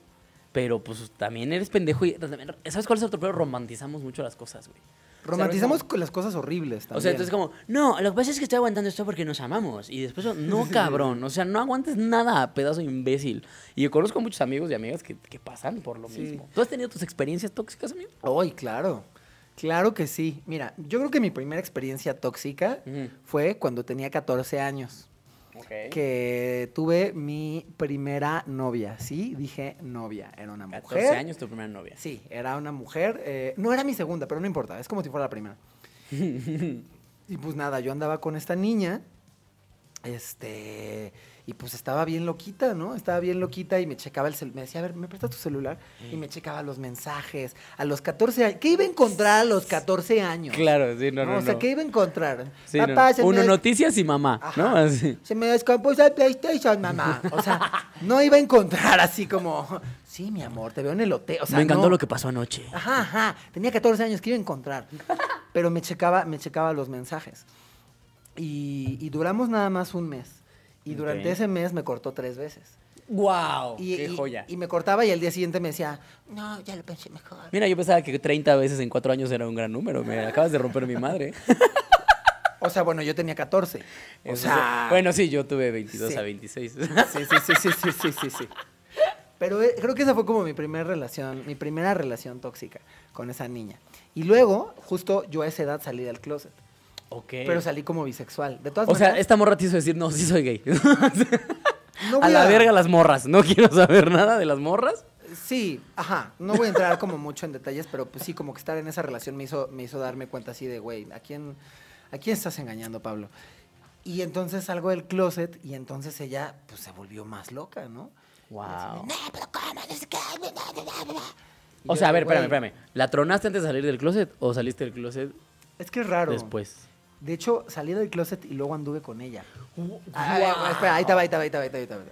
Pero pues también eres pendejo y. también- ¿Sabes cuál es otro problema? Romantizamos mucho las cosas, güey. Romantizamos con las cosas horribles también. O sea, entonces como, no, lo que pasa es que estoy aguantando esto porque nos amamos. Y después, no, [laughs] cabrón. O sea, no aguantes nada, pedazo imbécil. Y yo conozco muchos amigos y amigas que, que pasan por lo Sí. mismo. ¿Tú has tenido tus experiencias tóxicas, amigo? Ay, claro. Claro que sí. Mira, yo creo que mi primera experiencia tóxica fue cuando tenía 14 años. Ok. Que tuve mi primera novia. Sí, dije novia. Era una mujer. 14 años tu primera novia. Sí, era una mujer. eh, no era mi segunda, pero no importa. Es como si fuera la primera. [laughs] y pues nada, yo andaba con esta niña. Este. Y pues estaba bien loquita, ¿no? Estaba bien loquita y me checaba el celular. Me decía, a ver, ¿me prestas tu celular? Y me checaba los mensajes. A los 14 años. ¿Qué iba a encontrar a los 14 años? Claro, sí, no, no, O sea, no. ¿qué iba a encontrar? Sí, no. Papá, me Uno, des- noticias y mamá, ¿no? Así. Se me descompuso el PlayStation, mamá. O sea, no iba a encontrar así como, sí, mi amor, te veo en el hotel. O sea, Me encantó no. lo que pasó anoche. Ajá, ajá. Tenía 14 años, ¿qué iba a encontrar? Pero me checaba, me checaba los mensajes. Y, y duramos nada más un mes. Y durante ese mes me cortó tres veces. ¡Wow! Y, ¡Qué y- joya! y me cortaba y al día siguiente me decía, no, ya lo pensé mejor. Mira, yo pensaba que 30 veces en 4 años era un gran número. Me acabas de romper mi madre. [laughs] O sea, bueno, yo tenía 14. O Eso sea. Bueno, sí, yo tuve 22 Sí. a 26. Sí, sí, sí, sí, sí, sí, sí, sí. Pero eh, creo que esa fue como mi primera relación, mi primera relación tóxica con esa niña. Y luego, justo yo a esa edad salí del closet. Ok. Pero salí como bisexual. De todas o sea, esta morra te hizo decir, no, sí soy gay. [laughs] no a la verga las morras. No [laughs] quiero saber nada de las morras. Sí, ajá. No voy a entrar como mucho en detalles, pero pues sí, como que estar en esa relación me hizo, me hizo darme cuenta así de, güey, ¿a quién, ¿a quién estás engañando, Pablo? Y entonces salgo del closet y entonces ella, pues, se volvió más loca, ¿no? Wow. O sea, a ver, espérame, "Güey, espérame. ¿La tronaste antes de salir del closet o saliste del closet Es que es raro. después? De hecho, salí del closet y luego anduve con ella. Wow. Espera, ahí te va, ahí te va, ahí te va, ahí te va, ahí te va.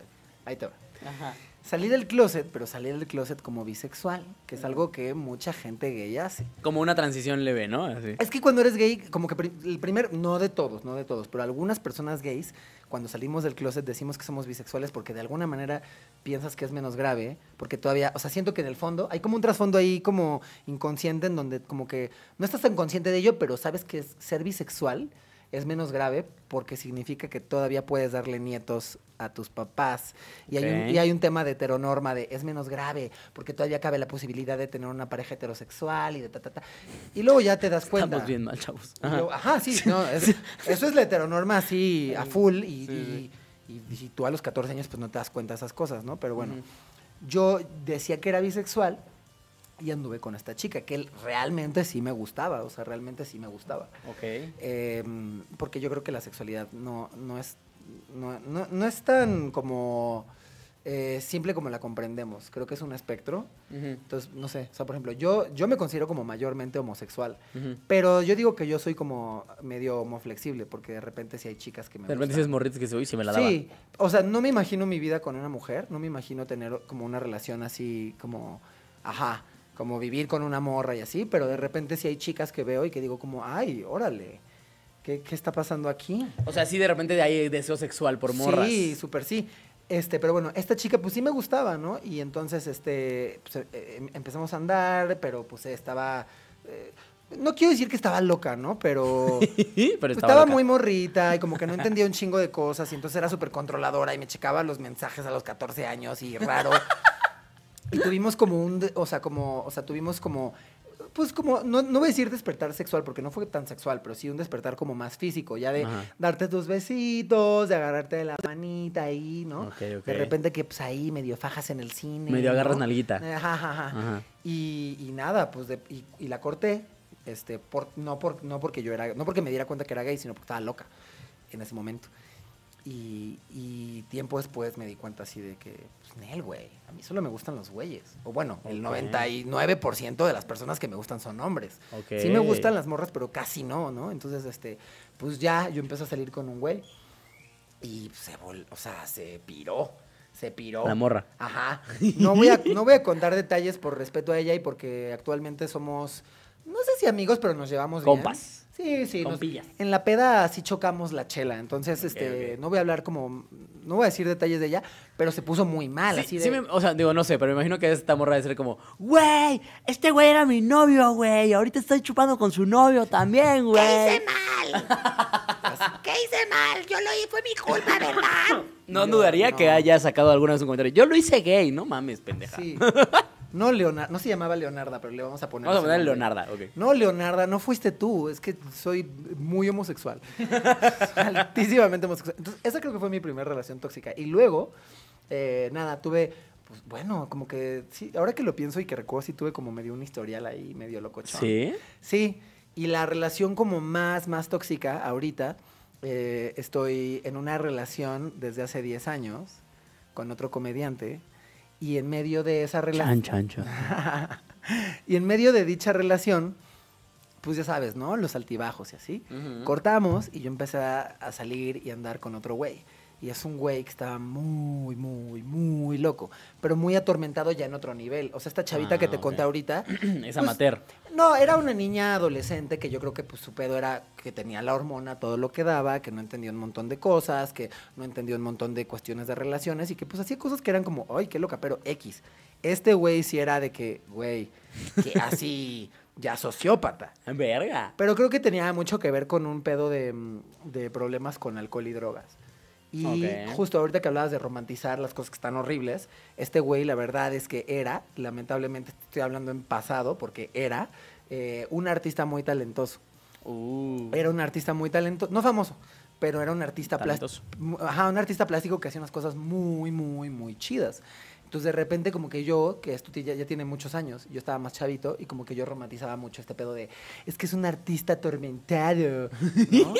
Ahí va. Salí del closet, pero salí del closet como bisexual, que es algo que mucha gente gay hace. Como una transición leve, ¿no? Así. Es que cuando eres gay, como que el primer, no de todos, no de todos, pero algunas personas gays, cuando salimos del closet decimos que somos bisexuales porque de alguna manera piensas que es menos grave, porque todavía, o sea, siento que en el fondo hay como un trasfondo ahí como inconsciente en donde como que no estás tan consciente de ello, pero sabes que es- ser bisexual es menos grave porque significa que todavía puedes darle nietos a tus papás. Y, hay un, y hay un tema de heteronorma de es menos grave porque todavía cabe la posibilidad de tener una pareja heterosexual y de ta, ta, ta. Y luego ya te das cuenta. Estamos bien mal, chavos. Ajá. luego- Ajá, sí, no, es- [laughs] eso es la heteronorma así a full y, Sí, y- tú a los 14 años pues no te das cuenta de esas cosas, ¿no? Pero bueno, yo decía que era bisexual y anduve con esta chica, que él realmente sí me gustaba, o sea, realmente sí me gustaba. Ok. Eh, porque yo creo que la sexualidad no, no, es, no, no- no es tan como eh, simple como la comprendemos. Creo que es un espectro. Entonces, no sé, o sea, por ejemplo, yo, yo me considero como mayormente homosexual. Pero yo digo que yo soy como medio homoflexible, porque de repente sí hay chicas que me De repente dices morritos que se uy, se me la daba. Sí, o sea, no me imagino mi vida con una mujer, no me imagino tener como una relación así como, ajá, como vivir con una morra y así, pero de repente sí hay chicas que veo y que digo como, ay, órale, ¿qué, qué está pasando aquí? O sea, sí, de repente hay deseo sexual por morras. Sí, súper sí. Este, pero bueno, esta chica pues sí me gustaba, ¿no? Y entonces, este, pues, eh, em- empezamos a andar, pero pues estaba eh, no quiero decir que estaba loca, ¿no? Pero... [laughs] Pero Pues estaba, estaba loca. muy morrita y como que no entendía un chingo de cosas y entonces era súper controladora y me checaba los mensajes a los 14 años y raro. Y tuvimos como un, o sea, como, o sea, tuvimos como, pues como, no, no voy a decir despertar sexual porque no fue tan sexual, pero sí un despertar como más físico, ya de Ajá. darte tus besitos, de agarrarte de la manita ahí, ¿no? Ok, ok. De repente que pues ahí medio fajas en el cine. Medio agarras ¿no? nalguita. Ajá, ajá, ajá. Ajá. Y, y nada, pues de- y, y la corté, este, por, no, por, no porque yo era, no porque me diera cuenta que era gay, sino porque estaba loca en ese momento. Y, y tiempo después me di cuenta así de que, pues, Nel, güey, a mí solo me gustan los güeyes. O bueno, el Ok. 99% de las personas que me gustan son hombres. Sí me gustan las morras, pero casi no, ¿no? Entonces, este, pues ya yo empecé a salir con un güey y se vol, o sea, se piró, se piró. La morra. Ajá. No voy, a, no voy a contar detalles por respeto a ella y porque actualmente somos, no sé si amigos, pero nos llevamos bien. Compas. Sí, sí. nos- Compillas. en la peda sí chocamos la chela. Entonces, este, no voy a hablar como, no voy a decir detalles de ella, pero se puso muy mal. Sí, así de, sí me- o sea, digo, no sé, pero me imagino que esta morra de ser como, güey, este güey era mi novio, güey, ahorita estoy chupando con su novio también, [laughs] güey. [laughs] ¿Qué hice mal? Yo lo hice, fue mi culpa, ¿verdad? No dudaría no. que haya sacado alguna vez un comentario. Yo lo hice gay, no mames, pendeja. Sí. [laughs] No Leonarda, no se llamaba Leonarda, pero le vamos a poner. Vamos a nombre. Leonarda, ok. No, Leonarda, no fuiste tú. Es que soy muy homosexual. [laughs] Altísimamente homosexual. Entonces, esa creo que fue mi primera relación tóxica. Y luego, eh, nada, tuve, pues bueno, como que, sí, ahora que lo pienso y que recuerdo, sí tuve como medio un historial ahí, medio locochón. ¿Sí? Sí, y la relación como más, más tóxica ahorita, eh, estoy en una relación desde hace 10 años con otro comediante. Y en medio de esa relación... Chan, chan, chan. [laughs] y en medio de dicha relación, pues ya sabes, ¿no? Los altibajos y así. Cortamos y yo empecé a, a salir y andar con otro güey. Y es un güey que estaba muy, muy, muy loco, pero muy atormentado ya en otro nivel. O sea, esta chavita Ah, que te ok. conté ahorita. [clears throat] Es pues, amateur. No, era una niña adolescente que yo creo que pues su pedo era que tenía la hormona todo lo que daba, que no entendía un montón de cosas, que no entendía un montón de cuestiones de relaciones y que pues hacía cosas que eran como, ay, qué loca, pero X. Este güey sí era de que, güey, que [laughs] así, ya sociópata. Verga. Pero creo que tenía mucho que ver con un pedo de, mm, de problemas con alcohol y drogas. Y Ok. justo ahorita que hablabas de romantizar las cosas que están horribles, este güey la verdad es que era, lamentablemente estoy hablando en pasado, porque era eh, un artista muy talentoso. Uh. Era un artista muy talentoso, no famoso, pero era un artista plástico. Ajá, un artista plástico que hacía unas cosas muy, muy, muy chidas. Entonces de repente como que yo, que esto ya, ya tiene muchos años, yo estaba más chavito y como que yo romantizaba mucho este pedo de, es que es un artista atormentado, [laughs] ¿no?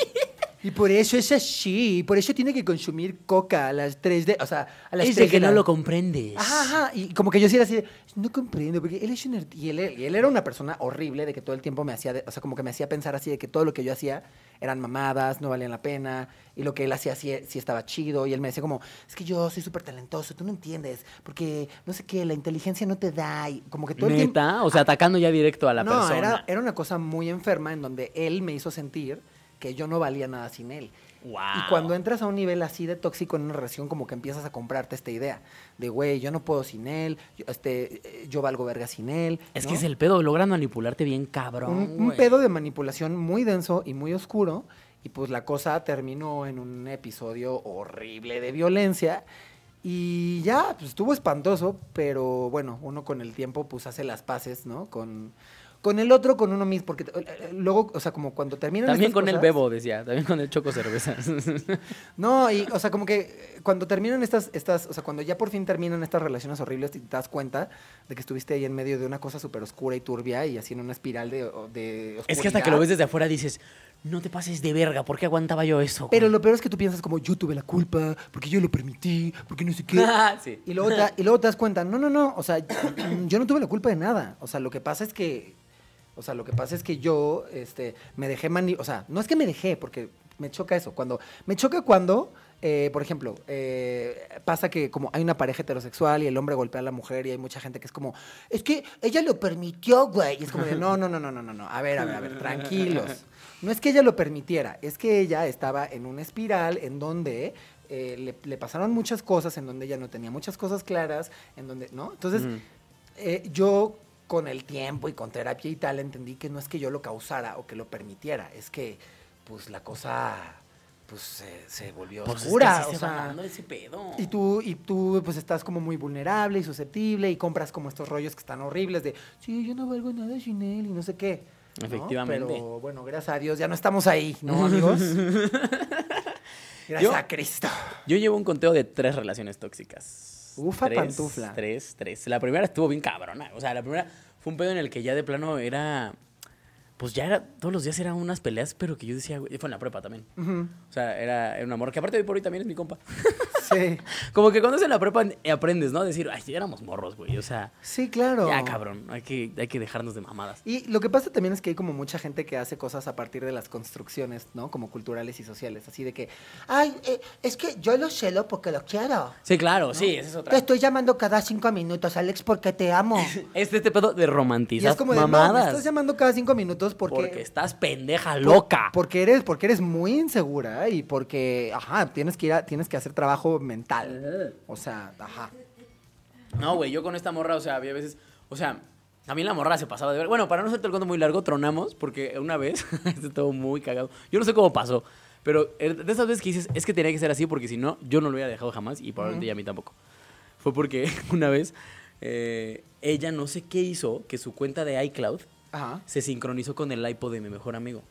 Y por eso es así, por eso tiene que consumir coca a las 3 de, o sea, a las Es 3 de que no la- lo comprendes. Ajá, ajá. Y como que yo sí era así, de, no comprendo, porque él es un y él, y él era una persona horrible de que todo el tiempo me hacía, de- o sea, como que me hacía pensar así de que todo lo que yo hacía eran mamadas, no valían la pena, y lo que él hacía sí, sí estaba chido, y él me decía como, es que yo soy súper talentoso, tú no entiendes, porque no sé qué, la inteligencia no te da, y como que todo el tiempo... Neta, o sea, atacando ya directo a la no, persona. Era, era una cosa muy enferma en donde él me hizo sentir que yo no valía nada sin él. Wow. Y cuando entras a un nivel así de tóxico en una relación, como que empiezas a comprarte esta idea de, güey, yo no puedo sin él, yo, este, eh, yo valgo verga sin él. Es ¿no? que es el pedo, logran manipularte bien cabrón. un, un pedo de manipulación muy denso y muy oscuro. Y pues la cosa terminó en un episodio horrible de violencia. Y ya, pues estuvo espantoso, pero bueno, uno con el tiempo pues hace las paces, ¿no? Con, con el otro, con uno mismo, porque eh, eh, luego, o sea, como cuando terminan También estas con el bebo, decía. También con el choco cervezas. [laughs] No, y, o sea, como que eh, cuando terminan estas, estas, o sea, cuando ya por fin terminan estas relaciones horribles, te das cuenta de que estuviste ahí en medio de una cosa súper oscura y turbia y así en una espiral de, de es que hasta que lo ves desde afuera dices, no te pases de verga, ¿por qué aguantaba yo eso? Pero güey?" lo peor es que tú piensas como, yo tuve la culpa, porque yo lo permití, porque no sé qué. [laughs] Sí. Y luego, te, y luego te das cuenta, no, no, no, o sea, [clears throat] yo no tuve la culpa de nada. O sea, lo que pasa es que, o sea, lo que pasa es que yo, este, me dejé mani... O sea, no es que me dejé, porque me choca eso. Cuando, me choca cuando, eh, por ejemplo, eh, pasa que como hay una pareja heterosexual y el hombre golpea a la mujer y hay mucha gente que es como, es que ella lo permitió, güey. Y es como de, no, no, no, no, no, no, no. A ver, a ver, a ver, tranquilos. No es que ella lo permitiera, es que ella estaba en una espiral en donde eh, le, le pasaron muchas cosas, en donde ella no tenía muchas cosas claras, en donde, ¿no? Entonces, yo con el tiempo y con terapia y tal, entendí que no es que yo lo causara o que lo permitiera, es que pues la cosa pues se, se volvió Pues es que oscura. o se va sea, ese pedo. y tú, y tú pues estás como muy vulnerable y susceptible y compras como estos rollos que están horribles de, sí, yo no valgo nada sin él y no sé qué. ¿no? Efectivamente. Pero bueno, gracias a Dios ya no estamos ahí, ¿no, amigos? [laughs] gracias Yo- a Cristo. Yo llevo un conteo de tres relaciones tóxicas. Ufa, tres, pantufla. Tres, tres. La primera estuvo bien cabrona. O sea, la primera fue un pedo en el que ya de plano era. Pues ya era. Todos los días eran unas peleas, pero que yo decía, güey. Fue en la prepa también. O sea, era, era un amor que aparte hoy por hoy también es mi compa. [laughs] Sí, [laughs] Como que cuando es en la prepa eh, aprendes, ¿no? Decir, ay, ya éramos morros, güey. O sea, sí, claro. ya cabrón. Hay que, hay que dejarnos de mamadas. Y lo que pasa también es que hay como mucha gente que hace cosas a partir de las construcciones, ¿no? Como culturales y sociales. Así de que, Ay, eh, es que yo lo celo porque lo quiero. Sí, claro, sí, esa es Te otra. estoy llamando cada cinco minutos, Alex, porque te amo. [laughs] Este, este pedo de y romantizar es como de, no, me mamadas. estás llamando cada cinco minutos porque... porque estás pendeja, por- loca. Porque eres, porque eres muy insegura y porque, ajá, tienes que ir a- tienes que hacer trabajo mental. O sea, ajá. No, güey, yo con esta morra, o sea, había veces, o sea, también la morra se pasaba de ver. Bueno, para no hacerte el cuento muy largo, tronamos, porque una vez, [laughs] esto estuvo muy cagado. Yo no sé cómo pasó, pero er- de esas veces que dices, es que tenía que ser así, porque si no, yo no lo hubiera dejado jamás y probablemente ella a mí tampoco. Fue porque [laughs] una vez eh, ella no sé qué hizo, que su cuenta de iCloud Ajá. se sincronizó con el iPod de mi mejor amigo.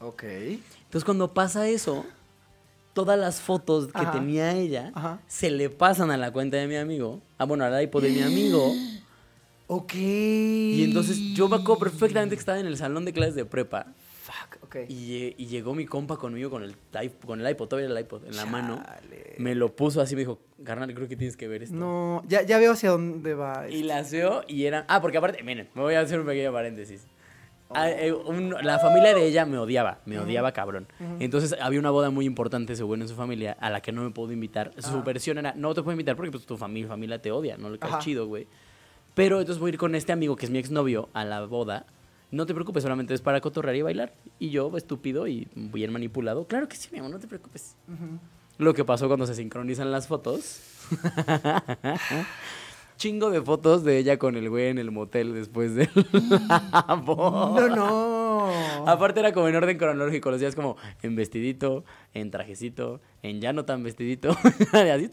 Ok. Entonces, cuando pasa eso, todas las fotos que Ajá. tenía ella Ajá. se le pasan a la cuenta de mi amigo. Ah, bueno, al iPod de mi amigo. [gasps] Ok. Y entonces yo me acuerdo perfectamente que estaba en el salón de clases de prepa. Fuck, ok. Y, lle- y llegó mi compa conmigo con el, con el iPod, todavía el iPod en la mano. Me lo puso así, me dijo, carnal, creo que tienes que ver esto. No, ya, ya veo hacia dónde va. Y las veo y eran... Ah, porque aparte, miren, me voy a hacer un pequeño paréntesis. Ah, eh, un- la familia de ella me odiaba, me odiaba cabrón. Entonces había una boda muy importante, según en su familia, a la que no me puedo invitar. Su Ah. versión era, no te puedo invitar porque pues, tu familia, familia te odia, no le caes chido, güey. Pero entonces voy a ir con este amigo que es mi exnovio a la boda. No te preocupes, solamente es para cotorrear y bailar. Y yo, estúpido y bien manipulado, claro que sí, mi amor, no te preocupes. Lo que pasó cuando se sincronizan las fotos. [laughs] Chingo de fotos de ella con el güey en el motel después de la [laughs] boda. No, no. Aparte era como en orden cronológico, los días como en vestidito, en trajecito, en ya no tan vestidito. [laughs] Así.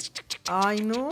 Ay, no.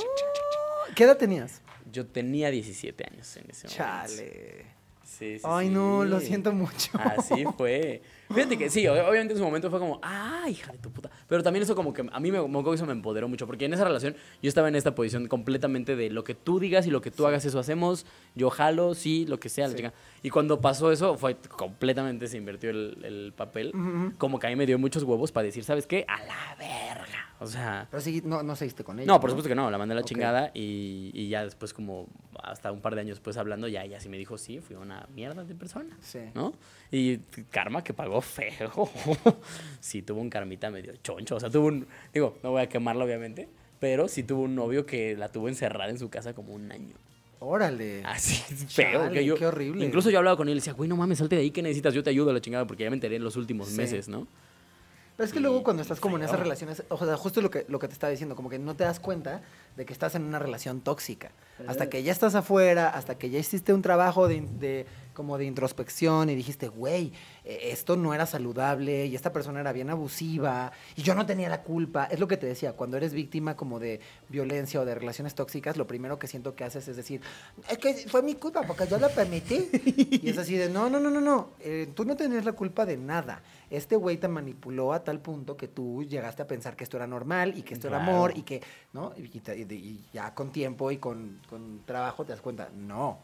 ¿Qué edad tenías? Yo tenía 17 años en ese momento. Chale. Sí, sí, Ay, no, lo sí. siento mucho. Así fue. Fíjate que sí, ob- obviamente en su momento fue como, ah, hija de tu puta. Pero también eso como que a mí me, eso me empoderó mucho, porque en esa relación yo estaba en esta posición completamente de lo que tú digas y lo que tú hagas, eso hacemos, yo jalo, sí, lo que sea. la chica. Y cuando pasó eso, fue completamente se invirtió el, el papel. Como que a mí me dio muchos huevos para decir, ¿sabes qué? A la verga. O sea... Pero sí, no, no seguiste con ella. No, por supuesto que no, la mandé a la chingada y, y ya después como hasta un par de años después hablando, ya ella sí me dijo, sí, fui una mierda de persona. Sí. ¿no? Y karma que pagó feo. [laughs] sí, tuvo un karmita medio choncho. O sea, tuvo un. Digo, no voy a quemarlo, obviamente. Pero sí tuvo un novio que la tuvo encerrada en su casa como un año. Órale. Así, feo. Chale, que yo, qué horrible. Incluso yo hablaba con él y le decía, güey, no mames, salte de ahí, ¿qué necesitas? Yo te ayudo a la chingada, porque ya me enteré en los últimos Sí. meses, ¿no? Pero es que Y luego cuando estás como en esas feo. relaciones, o sea, justo lo que, lo que te estaba diciendo, como que no te das cuenta de que estás en una relación tóxica. Hasta que ya estás afuera, hasta que ya hiciste un trabajo de, de- como de introspección y dijiste, güey, eh, esto no era saludable y esta persona era bien abusiva y yo no tenía la culpa. Es lo que te decía, cuando eres víctima como de violencia o de relaciones tóxicas, lo primero que siento que haces es decir, Es que fue mi culpa porque yo lo permití. y es así de, no, no, no, no, no, eh, tú no tenías la culpa de nada. Este güey te manipuló a tal punto que tú llegaste a pensar que esto era normal y que esto era amor y que, ¿no? Y, y- y ya con tiempo y con, con trabajo te das cuenta, no,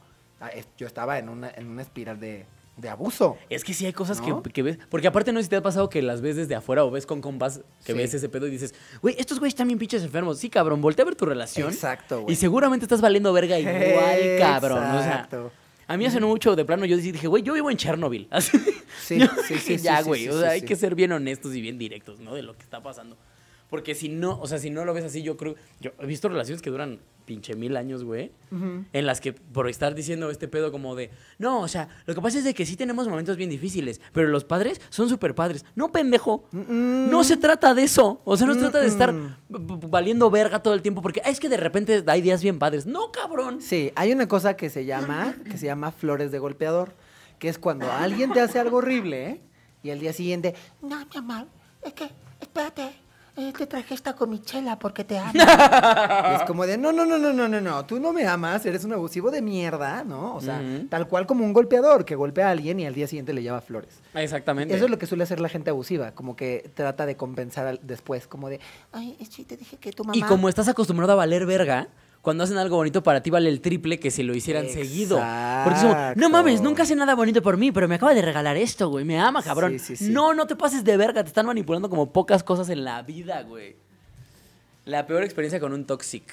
yo estaba en una, en una espiral de, de abuso. Es que sí hay cosas ¿No? que, que ves. Porque aparte, no sé si te ha pasado que las ves desde afuera o ves con compas que Sí. ves ese pedo y dices, güey, estos güeyes están bien pinches enfermos. Sí, cabrón, voltea a ver tu relación. Exacto, güey. Y seguramente estás valiendo verga igual, [laughs] cabrón. O sea, Exacto. a mí hace no mucho de plano yo dije, güey, yo vivo en Chernobyl. [laughs] Así. Sí, Yo sí, sí, Ya, güey. sí, o sea, hay que ser bien honestos y bien directos, ¿no? De lo que está pasando. Porque si no, o sea, si no lo ves así, yo creo. Yo he visto relaciones que duran pinche mil años, güey. En las que por estar diciendo este pedo como de, no, o sea, lo que pasa es de que sí tenemos momentos bien difíciles, pero los padres son súper padres. No, pendejo. No se trata de eso. O sea, no se trata de estar valiendo verga todo el tiempo porque "Ah, es que de repente hay días bien padres. No, cabrón. Sí, hay una cosa que se llama, que se llama flores de golpeador, que es cuando alguien te hace algo horrible ¿eh? y al día siguiente, No, mi amor, es que, espérate, eh, te traje esta comichela porque te amo. y [laughs] es como de, no, no, no, no, no, no, no, tú no me amas, eres un abusivo de mierda, ¿no? O sea, tal cual como un golpeador que golpea a alguien y al día siguiente le lleva flores. Exactamente. Eso es lo que suele hacer la gente abusiva, como que trata de compensar después, como de, Ay, sí, te dije que tu mamá... Y como estás acostumbrado a valer verga, cuando hacen algo bonito para ti vale el triple que si lo hicieran seguido. Porque es como, no mames, nunca hace nada bonito por mí, pero me acaba de regalar esto, güey. Me ama, cabrón. Sí, sí, sí. No, no te pases de verga, te están manipulando como pocas cosas en la vida, güey. La peor experiencia con un toxic.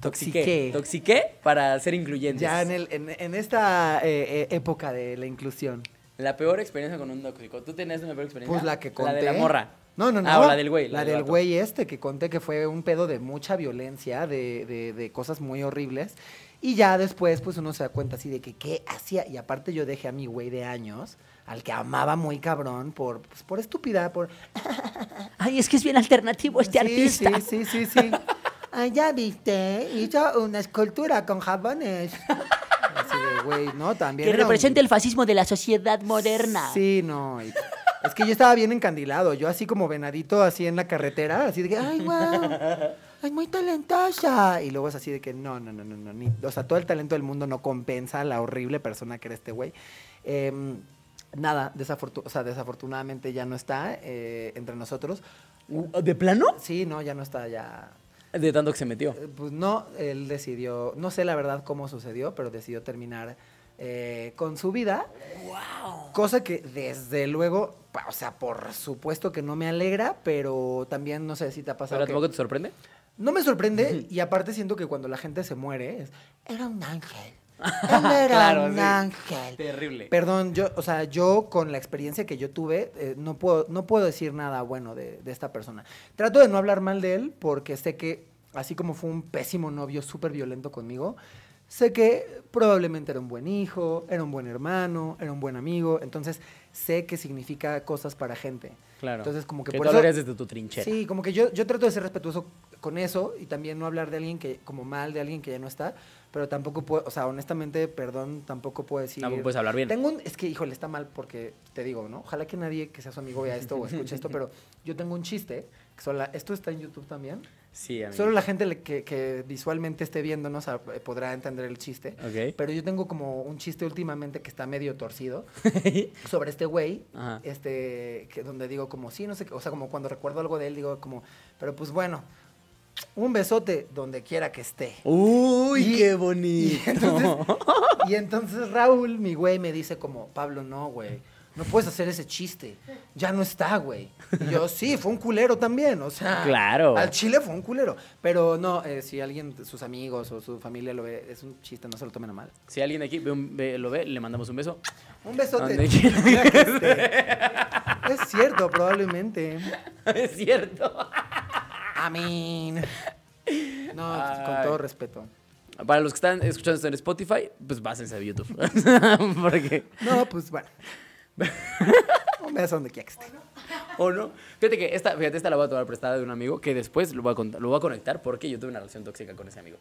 Toxiqué. Toxiqué. Para ser incluyentes. ya en, el, en, en esta eh, eh, época de la inclusión. La peor experiencia con un tóxico. ¿Tú tenías una peor experiencia? Pues la que conté. La de la morra. No, no, no. Ah, la del güey. La, del güey este que conté que fue un pedo de mucha violencia, de, de, de cosas muy horribles. Y ya después, pues uno se da cuenta así de que qué hacía. Y aparte yo dejé a mi güey de años, al que amaba muy cabrón, por, pues, por estúpida, por... [laughs] Ay, es que es bien alternativo este Sí, artista. Sí, sí, sí, sí. [laughs] Ay, ya viste, hizo una escultura con jabones. [laughs] Güey, ¿no? También Que un- representa el fascismo de la sociedad moderna. Sí, no. y- es que yo estaba bien encandilado. Yo así como venadito, así en la carretera, así de que, ay, wow, es muy talentosa. Y luego es así de que, no, no, no, no, no. Ni, o sea, todo el talento del mundo no compensa a la horrible persona que era este güey. Em, nada, desafortu- o sea, desafortunadamente ya no está eh, entre nosotros. ¿De plano? Sí, no, ya no está, ya... De tanto que se metió. Eh, Pues no, él decidió, no sé la verdad cómo sucedió, pero decidió terminar eh, con su vida. Cosa que desde luego, o sea, por supuesto que no me alegra, pero también no sé si te ha pasado. ¿Pero que- tampoco te sorprende? No me sorprende [laughs] y aparte siento que cuando la gente se muere, es, Era un ángel. Él [laughs] era Claro, un sí. ángel. Terrible. Perdón, yo, o sea, yo con la experiencia que yo tuve, eh, no, puedo, no puedo decir nada bueno de, de esta persona. Trato de no hablar mal de él porque sé que, así como fue un pésimo novio súper violento conmigo, sé que probablemente era un buen hijo, era un buen hermano, era un buen amigo, entonces sé que significa cosas para gente. Claro. Entonces, como que que por tú eso- desde tu trinchera. Sí, como que yo, yo trato de ser respetuoso con eso y también no hablar de alguien que, como mal de alguien que ya no está, pero tampoco puedo, o sea, honestamente, perdón, tampoco puedo decir... Tampoco puedes hablar bien. Tengo un, es que, híjole, está mal porque te digo, ¿no? Ojalá que nadie que sea su amigo vea esto o escuche esto, pero yo tengo un chiste, que son la- esto está en YouTube también. Sí, amigo. Solo la gente que, que visualmente esté viéndonos podrá entender el chiste. Ok. Pero yo tengo como un chiste últimamente que está medio torcido [laughs] sobre este güey, Ajá. este, que donde digo como, sí, no sé, qué, o sea, como cuando recuerdo algo de él, digo como, pero pues bueno, un besote donde quiera que esté. Uy, Y- qué Y bonito. [laughs] entonces, y entonces Raúl, mi güey, me dice como, Pablo, no, güey, no puedes hacer ese chiste. Ya no está, güey. Y yo, [laughs] sí, fue un culero también, o sea. Claro. Al chile fue un culero. Pero no, eh, si alguien, sus amigos o su familia lo ve, es un chiste, no se lo tomen a mal. Si alguien de aquí ve un- ve- lo ve, le mandamos un beso. Un besote. [laughs] Es cierto, probablemente. es cierto. Amén. No, con todo respeto. Para los que están escuchando esto en Spotify, pues pásense a YouTube. [laughs] Porque, No, pues bueno. Un beso donde quiera que esté. o no. Fíjate que esta, fíjate, esta la voy a tomar prestada de un amigo que después lo voy a, cont- lo voy a conectar porque yo tuve una relación tóxica con ese amigo.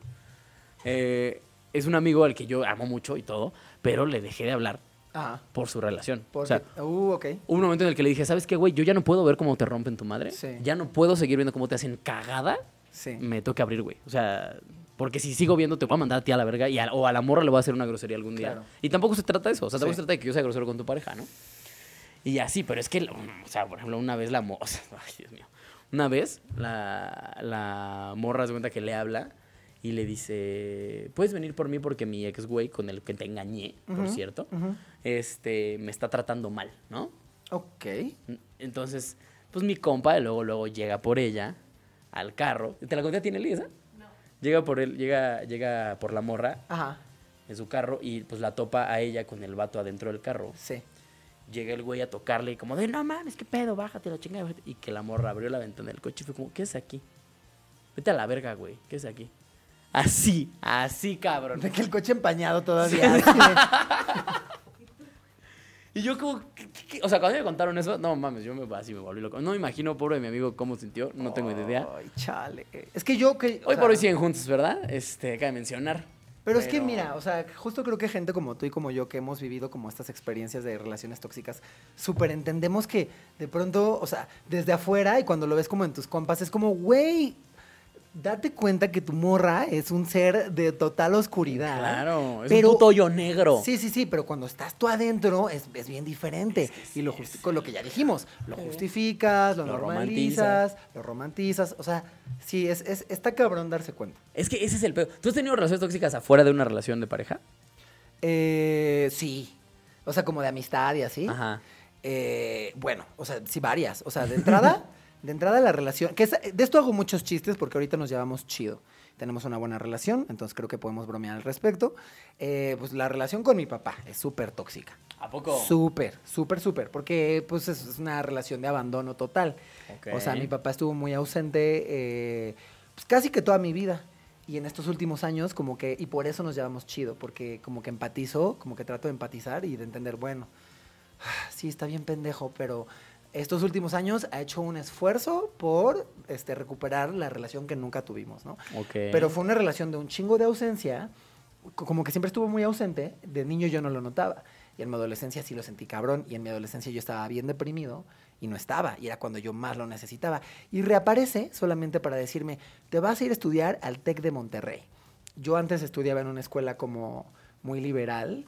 Eh, es un amigo al que yo amo mucho y todo, pero le dejé de hablar Ajá. por su relación. Porque, O sea, uh, hubo un momento en el que le dije, ¿sabes qué, güey? Yo ya no puedo ver cómo te rompen tu madre. Sí. Ya no puedo seguir viendo cómo te hacen cagada. Sí. Me toca abrir, güey. O sea, porque si sigo viendo, te voy a mandar a ti a la verga y a- o a la morra le voy a hacer una grosería algún día. Claro. Y tampoco se trata de eso. O sea, tampoco Sí. se trata de que yo sea grosero con tu pareja, ¿no? Y así, pero es que, o sea, por ejemplo, una vez la morra, [laughs] ay, Dios mío. Una vez la, la morra se cuenta que le habla y le dice, puedes venir por mí porque mi ex güey, con el que te engañé, por cierto, este, me está tratando mal, ¿no? Ok. Entonces, pues mi compa luego, luego llega por ella al carro. ¿Te la conté a ti, Nelly, esa? No. Llega por él, llega, llega por la morra Ajá. en su carro y pues la topa a ella con el vato adentro del carro. Sí. Llega el güey a tocarle y como de, no mames, qué pedo, bájate la chingada. bájate". Y que la morra abrió la ventana del coche y fue como, ¿qué es aquí? Vete a la verga, güey, ¿qué es aquí? Así, así, cabrón. De que el coche empañado todavía. [laughs] Y yo como, ¿qué- qué- qué? o sea, cuando me contaron eso, no mames, yo me, así me volví loco. No me imagino, pobre de mi amigo, cómo sintió, no tengo idea. Ay, chale. Es que yo que. Hoy sea, por hoy siguen juntos, ¿verdad? Este, cabe mencionar. Pero es que mira, o sea, justo creo que gente como tú y como yo que hemos vivido como estas experiencias de relaciones tóxicas, súper entendemos que de pronto, o sea, desde afuera y cuando lo ves como en tus compas, es como, güey, date cuenta que tu morra es un ser de total oscuridad. Claro, es pero- un puto hoyo negro. Sí, sí, sí, pero cuando estás tú adentro es, es bien diferente. y lo con lo que ya dijimos, lo justificas, lo, Lo normalizas, lo romantizas. O sea, sí, es, es, está cabrón darse cuenta. Es que ese es el pedo. ¿Tú has tenido relaciones tóxicas afuera de una relación de pareja? Eh, sí. O sea, como de amistad y así. Ajá. Eh, bueno, o sea, sí, varias. O sea, de entrada, [laughs] de entrada la relación. Que es- de esto hago muchos chistes porque ahorita nos llevamos chido. Tenemos una buena relación, entonces creo que podemos bromear al respecto. Eh, pues la relación con mi papá es súper tóxica. ¿A poco? Súper, súper, súper. Porque pues es, una relación de abandono total. Ok. O sea, mi papá estuvo muy ausente eh, pues casi que toda mi vida. Y en estos últimos años, como que, y por eso nos llevamos chido, porque como que empatizo, como que trato de empatizar y de entender, bueno, [sighs] sí, está bien pendejo, pero estos últimos años ha hecho un esfuerzo por este, recuperar la relación que nunca tuvimos, ¿no? Ok. Pero fue una relación de un chingo de ausencia, co- como que siempre estuvo muy ausente, de niño yo no lo notaba. Y en mi adolescencia sí lo sentí cabrón, y en mi adolescencia yo estaba bien deprimido y no estaba, y era cuando yo más lo necesitaba. Y reaparece solamente para decirme, te vas a ir a estudiar al TEC de Monterrey. Yo antes estudiaba en una escuela como muy liberal,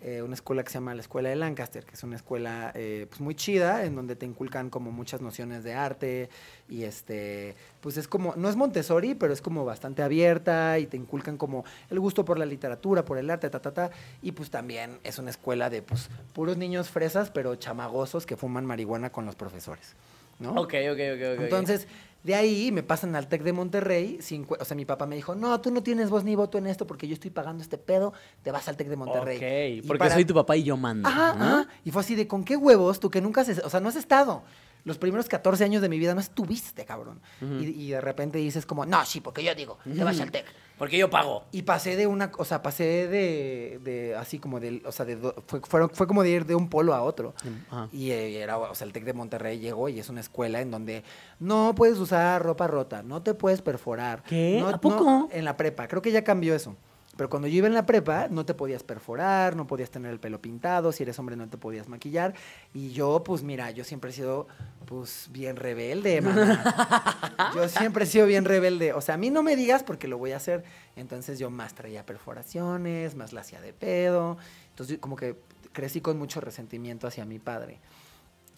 eh, una escuela que se llama la Escuela de Lancaster, que es una escuela eh, pues muy chida, en donde te inculcan como muchas nociones de arte y este, pues es como, no es Montessori, pero es como bastante abierta y te inculcan como el gusto por la literatura, por el arte, ta, ta, ta, y pues también es una escuela de pues puros niños fresas, pero chamagosos que fuman marihuana con los profesores, ¿no? Ok, ok, ok, ok. Entonces, de ahí me pasan al TEC de Monterrey. sin o sea, mi papá me dijo, no, tú no tienes voz ni voto en esto porque yo estoy pagando este pedo, te vas al TEC de Monterrey. Ok, Y porque para- soy tu papá y yo mando. Ajá, ¿no? ajá. Y fue así de, ¿con qué huevos? Tú que nunca has, o sea, no has estado. Los primeros 14 años de mi vida no estuviste, cabrón. y, y de repente dices como, no, sí, porque yo digo, te vas al TEC. Porque yo pago. Y pasé de una, o sea, pasé de, de así como del, o sea, de, fue, fueron- fue como de ir de un polo a otro. Ajá. Y eh, era, o sea, el TEC de Monterrey llegó y es una escuela en donde no puedes usar ropa rota, no te puedes perforar. ¿Qué? No- ¿A no- poco? en la prepa, creo que ya cambió eso. Pero cuando yo iba en la prepa, no te podías perforar, no podías tener el pelo pintado, si eres hombre no te podías maquillar. Y yo, pues mira, yo siempre he sido, pues, bien rebelde, maná. [laughs] Yo siempre he sido bien rebelde. O sea, a mí no me digas porque lo voy a hacer. Entonces yo más traía perforaciones, más la hacía de pedo. Entonces como que crecí con mucho resentimiento hacia mi padre.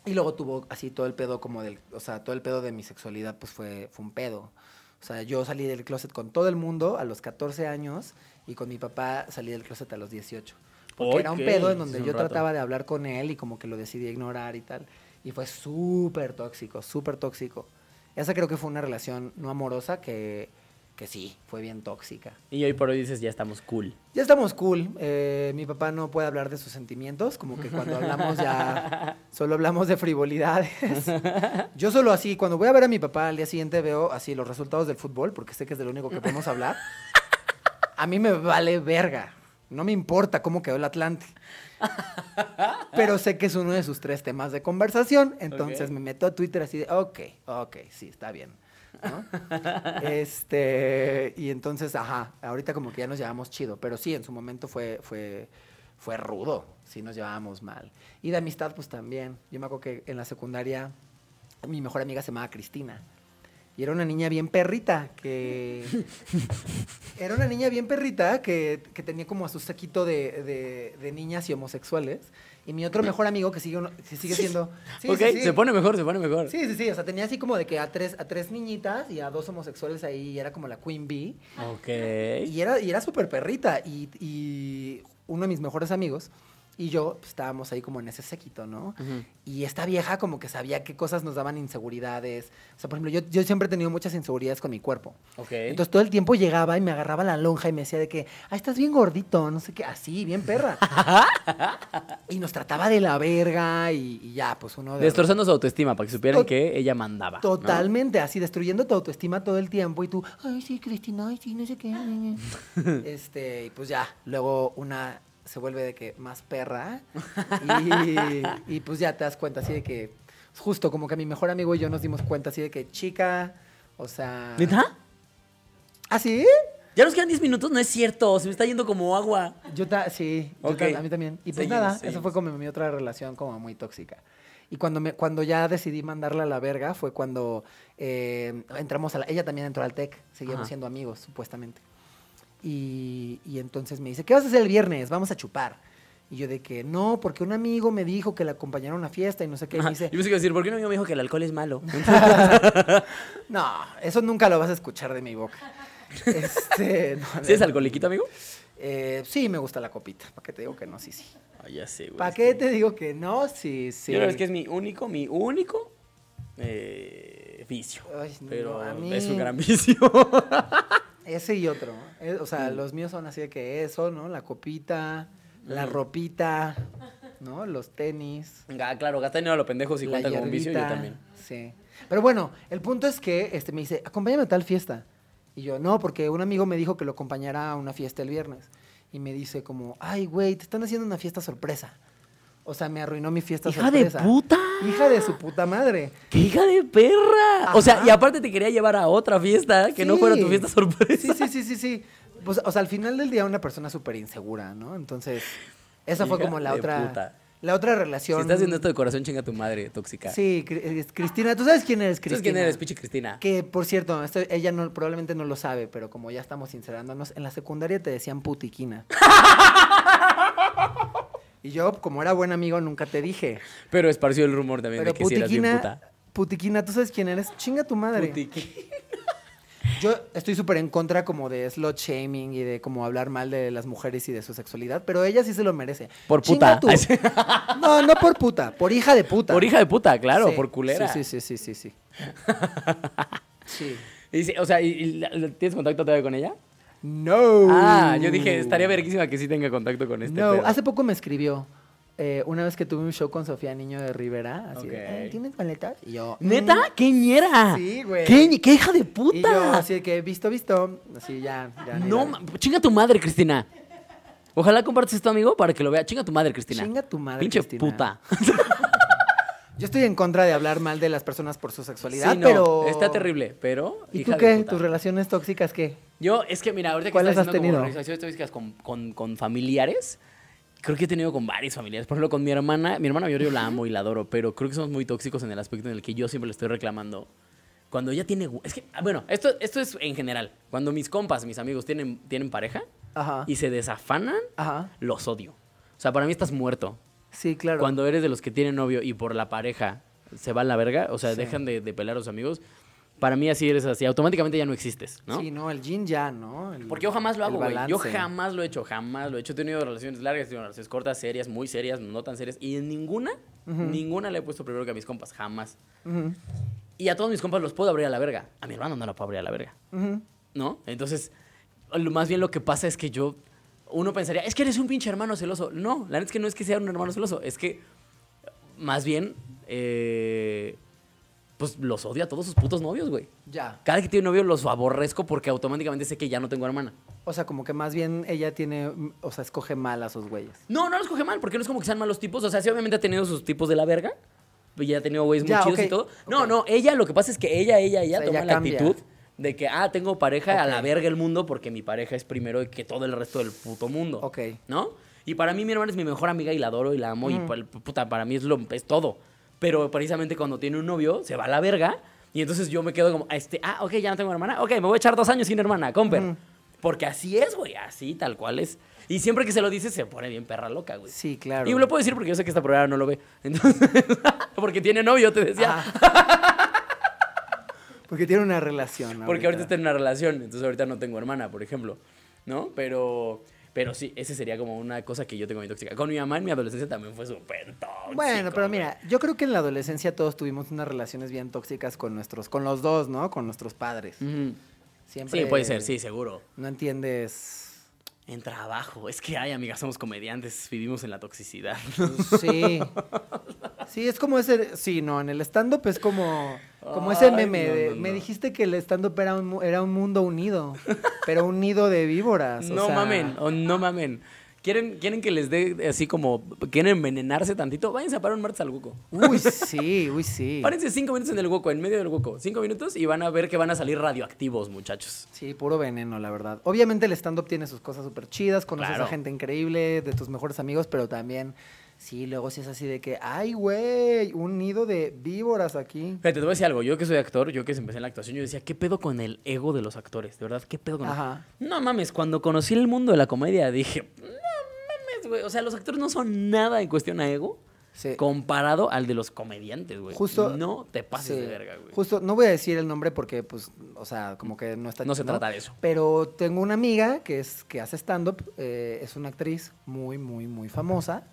Y luego tuvo así todo el pedo como del, o sea, todo el pedo de mi sexualidad pues fue, fue un pedo. O sea, yo salí del closet con todo el mundo a los 14 años y con mi papá salí del closet a los 18. Porque era un pedo en donde yo rato. trataba de hablar con él y como que lo decidí ignorar y tal. Y fue súper tóxico, súper tóxico. Esa creo que fue una relación no amorosa que, que sí, fue bien tóxica. Y hoy por hoy dices, ya estamos cool. Ya estamos cool. eh, mi papá no puede hablar de sus sentimientos, como que cuando hablamos ya [laughs] solo hablamos de frivolidades. Yo solo así, cuando voy a ver a mi papá al día siguiente veo así los resultados del fútbol, porque sé que es de lo único que podemos hablar. A mí me vale verga. No me importa cómo quedó el Atlante. Pero sé que es uno de sus tres temas de conversación. Entonces me meto a Twitter así de, ok, ok, sí, está bien. Este, y entonces, ajá, ahorita como que ya nos llevamos chido. Pero sí, en su momento fue, fue, fue rudo. Sí, nos llevábamos mal. Y de amistad, pues también. Yo me acuerdo que en la secundaria mi mejor amiga se llamaba Cristina. Y era una niña bien perrita, que... era una niña bien perrita que, que tenía como a su saquito de, de- de niñas y homosexuales. Y mi otro mejor amigo, que sigue, que sigue siendo... Sí, ok, sí, sí. se pone mejor, se pone mejor. Sí, sí, sí. O sea, tenía así como de que a tres, a tres niñitas y a dos homosexuales ahí. Y era como la Queen Bee. Ok. Y era, y era súper perrita. Y, y uno de mis mejores amigos Y yo, pues, estábamos ahí como en ese séquito, ¿no? Y esta vieja como que sabía qué cosas nos daban inseguridades. O sea, por ejemplo, yo, yo siempre he tenido muchas inseguridades con mi cuerpo. Ok. Entonces todo el tiempo llegaba y me agarraba la lonja y me decía de que, ah, estás bien gordito, no sé qué, así, bien perra. [laughs] y nos trataba de la verga y, y ya, pues uno de... Destrozando su autoestima para que supieran To- que ella mandaba. ¿no? Totalmente, así, destruyendo tu autoestima todo el tiempo y tú, ay, sí, Cristina, ay, sí, no sé qué. [laughs] este, y pues ya, luego una se vuelve de que más perra [laughs] y, y pues ya te das cuenta así de que, justo como que mi mejor amigo y yo nos dimos cuenta así de que, chica, o sea... ¿Neta? ¿Ah, sí? Ya nos quedan 10 minutos, no es cierto. Se me está yendo como agua. Yo ta- sí, yo Ok. ta- a mí también. Y pues Seguimos, nada, eso fue como mi otra relación como muy tóxica. Y cuando, me, cuando ya decidí mandarla a la verga fue cuando eh, entramos a la... Ella también entró al TEC, seguíamos Ajá. siendo amigos, supuestamente. Y, y entonces me dice, ¿qué vas a hacer el viernes? Vamos a chupar. Y yo de que, no, porque un amigo me dijo que la acompañaron a una fiesta y no sé qué. Y me dice, Yo pensé que decir, ¿por qué no me dijo que el alcohol es malo? [laughs] no, eso nunca lo vas a escuchar de mi boca. Este, no, ¿Sí es alcoholiquito, amigo? eh, sí, me gusta la copita. ¿Para qué te digo que no? Sí, sí. Ah, ya sé, güey. ¿Para qué te digo que no? Sí, sí. Yo es que es mi único, mi único eh, vicio. Ay, no, Pero a mí- es un gran vicio. [laughs] Ese y otro. eh, o sea, Mm. los míos son así de que eso, ¿no? La copita, la Mm. ropita, ¿no? Los tenis. Ah, claro, gastar dinero a los pendejos y cuenta como un vicio, yo también. Sí. Pero bueno, el punto es que este, me dice, acompáñame a tal fiesta. Y yo, no, porque un amigo me dijo que lo acompañara a una fiesta el viernes. Y me dice como, ay, güey, te están haciendo una fiesta sorpresa. O sea, me arruinó mi fiesta ¡Hija de puta! Hija de su puta madre. ¡Qué hija de perra! O sea, y aparte te quería llevar a otra fiesta que no fuera tu fiesta sorpresa. Sí, sí, sí, sí, sí. Pues, o sea, al final del día una persona súper insegura, ¿no? Entonces, esa fue como la de otra puta. la otra Si relación. estás haciendo esto de corazón, chinga tu madre, tóxica. Sí, Cristina, ¿tú sabes quién eres Cristina? ¿Sabes quién eres, pinche Cristina? Que, por cierto, esto- ella no, probablemente no lo sabe, pero como ya estamos sincerándonos, en la secundaria te decían putiquina. [laughs] y yo, como era buen amigo, nunca te dije. Pero esparció el rumor también Pero de que si eras bien putiquina, puta. putiquina, ¿tú sabes quién eres? Chinga tu madre. Putiqui- Yo estoy súper en contra como de slot shaming y de como hablar mal de las mujeres y de su sexualidad, pero ella sí se lo merece. Por puta. [laughs] No, no por puta, por hija de puta. Por hija de puta, claro, Sí, por culera. Sí, sí, sí, sí, sí. Sí. [laughs] Y dice, o sea, ¿y, ¿tienes contacto todavía con ella? No. Ah, yo dije, estaría verguísima que sí tenga contacto con este No, pedo. hace poco me escribió. eh, una vez que tuve un show con Sofía Niño de Rivera, así de, Ok. "Eh, ¿tienes maletas? Y yo, "Mm". ¿Neta? ¿Qué ñera? Sí, güey. ¿Qué, qué hija de puta? Y yo, así de que, visto, visto. Así ya, ya. No, ma- chinga tu madre, Cristina. Ojalá compartas esto, amigo, para que lo vea. Chinga tu madre, Cristina. Chinga tu madre, Pinche Cristina. puta. [laughs] Yo estoy en contra de hablar mal de las personas por su sexualidad, Sí, no, pero. Está terrible, pero. ¿Y tú qué? ¿Tus relaciones tóxicas qué? Yo, es que mira, ahorita que ¿Cuáles estás has haciendo como tenido? relaciones tóxicas con, con, con familiares, creo que he tenido con varios familiares. Por ejemplo, con mi hermana, mi hermana mayor yo la amo y la adoro, pero creo que somos muy tóxicos en el aspecto en el que yo siempre le estoy reclamando. Cuando ella tiene... Es que, ah, bueno, esto, esto es en general. Cuando mis compas, mis amigos tienen, tienen pareja Ajá. y se desafanan, Ajá. los odio. O sea, para mí estás muerto. Sí, claro. Cuando eres de los que tienen novio y por la pareja se va a la verga, o sea, Sí. dejan de, de pelear a los amigos, para mí así eres así. Automáticamente ya no existes, ¿no? Sí, no, el yin ya, ¿no? El- Porque yo jamás lo hago, güey. Yo jamás lo he hecho, jamás lo he hecho. He tenido relaciones largas, he tenido relaciones cortas, serias, muy serias, no tan serias. Y en ninguna, ninguna le he puesto primero que a mis compas, jamás. Y a todos mis compas los puedo abrir a la verga. A mi hermano no lo puedo abrir a la verga. ¿no? Entonces, más bien lo que pasa es que yo, uno pensaría, es que eres un pinche hermano celoso. No, la neta es que no es que sea un hermano celoso, es que más bien, eh, pues los odio a todos sus putos novios, güey. Ya. Cada que tiene novio los aborrezco porque automáticamente sé que ya no tengo hermana. O sea, como que más bien ella tiene, o sea, escoge mal a sus güeyes. No, no los coge mal, porque no es como que sean malos tipos. O sea, sí, obviamente ha tenido sus tipos de la verga. Y ya ha tenido güeyes muy Ya, chidos y todo. No, no, ella, lo que pasa es que ella, ella, ella O sea, toma ella la actitud de que, ah, tengo pareja a la verga el mundo porque mi pareja es primero que todo el resto del puto mundo. Ok. ¿No? Y para mí mi hermana es mi mejor amiga y la adoro y la amo y puta, para mí es, lo, es todo. Pero precisamente cuando tiene un novio, se va a la verga y entonces yo me quedo como, este, ah, ok, ya no tengo hermana. Ok, me voy a echar dos años sin hermana, comper. Ujú. Porque así es, güey, así, tal cual es. Y siempre que se lo dices, se pone bien perra loca, güey. Sí, claro. Y lo puedo decir porque yo sé que esta programa no lo ve. Entonces, [laughs] porque tiene novio, te decía. Ah. [laughs] Porque tiene una relación. Porque ahorita está en una relación, entonces ahorita no tengo hermana, por ejemplo. ¿No? Pero, Pero sí, ese sería como una cosa que yo tengo muy tóxica. Con mi mamá en mi adolescencia también fue súper tóxico. Bueno, pero mira, yo creo que en la adolescencia todos tuvimos unas relaciones bien tóxicas con nuestros, con los dos, ¿no? Con nuestros padres. Siempre. Sí, puede ser, sí, seguro. No entiendes. En trabajo. Es que, ay, amigas, somos comediantes, vivimos en la toxicidad. sí. Sí, es como ese. Sí, no, en el stand-up es como. Como ese meme no, de. no, Me dijiste que el stand-up era un, era un mundo unido. pero un nido de víboras. o No sea, mamen, o no mamen. ¿Quieren, ¿Quieren que les dé así como, quieren envenenarse tantito? Váyanse a parar un martes al hueco. Uy, sí, [laughs] uy, sí. Párense cinco minutos en el hueco, en medio del hueco. Cinco minutos y van a ver que van a salir radioactivos, muchachos. Sí, puro veneno, la verdad. Obviamente el stand-up tiene sus cosas súper chidas, conoces Claro. a gente increíble, de tus mejores amigos, pero también, sí, luego sí es así de que, ay, güey, un nido de víboras aquí. Fíjate, te voy a decir algo. Yo que soy actor, yo que empecé en la actuación, yo decía, ¿qué pedo con el ego de los actores? De verdad, ¿qué pedo con el- Ajá. No mames, cuando conocí el mundo de la comedia dije, no mames, güey. O sea, los actores no son nada en cuestión a ego Sí. comparado al de los comediantes, güey. Justo- No te pases Sí. de verga, güey. Justo, no voy a decir el nombre porque, pues, o sea, como que no está... No se trata de eso. Pero tengo una amiga que, es, que hace stand-up, eh, es una actriz muy, muy, muy famosa.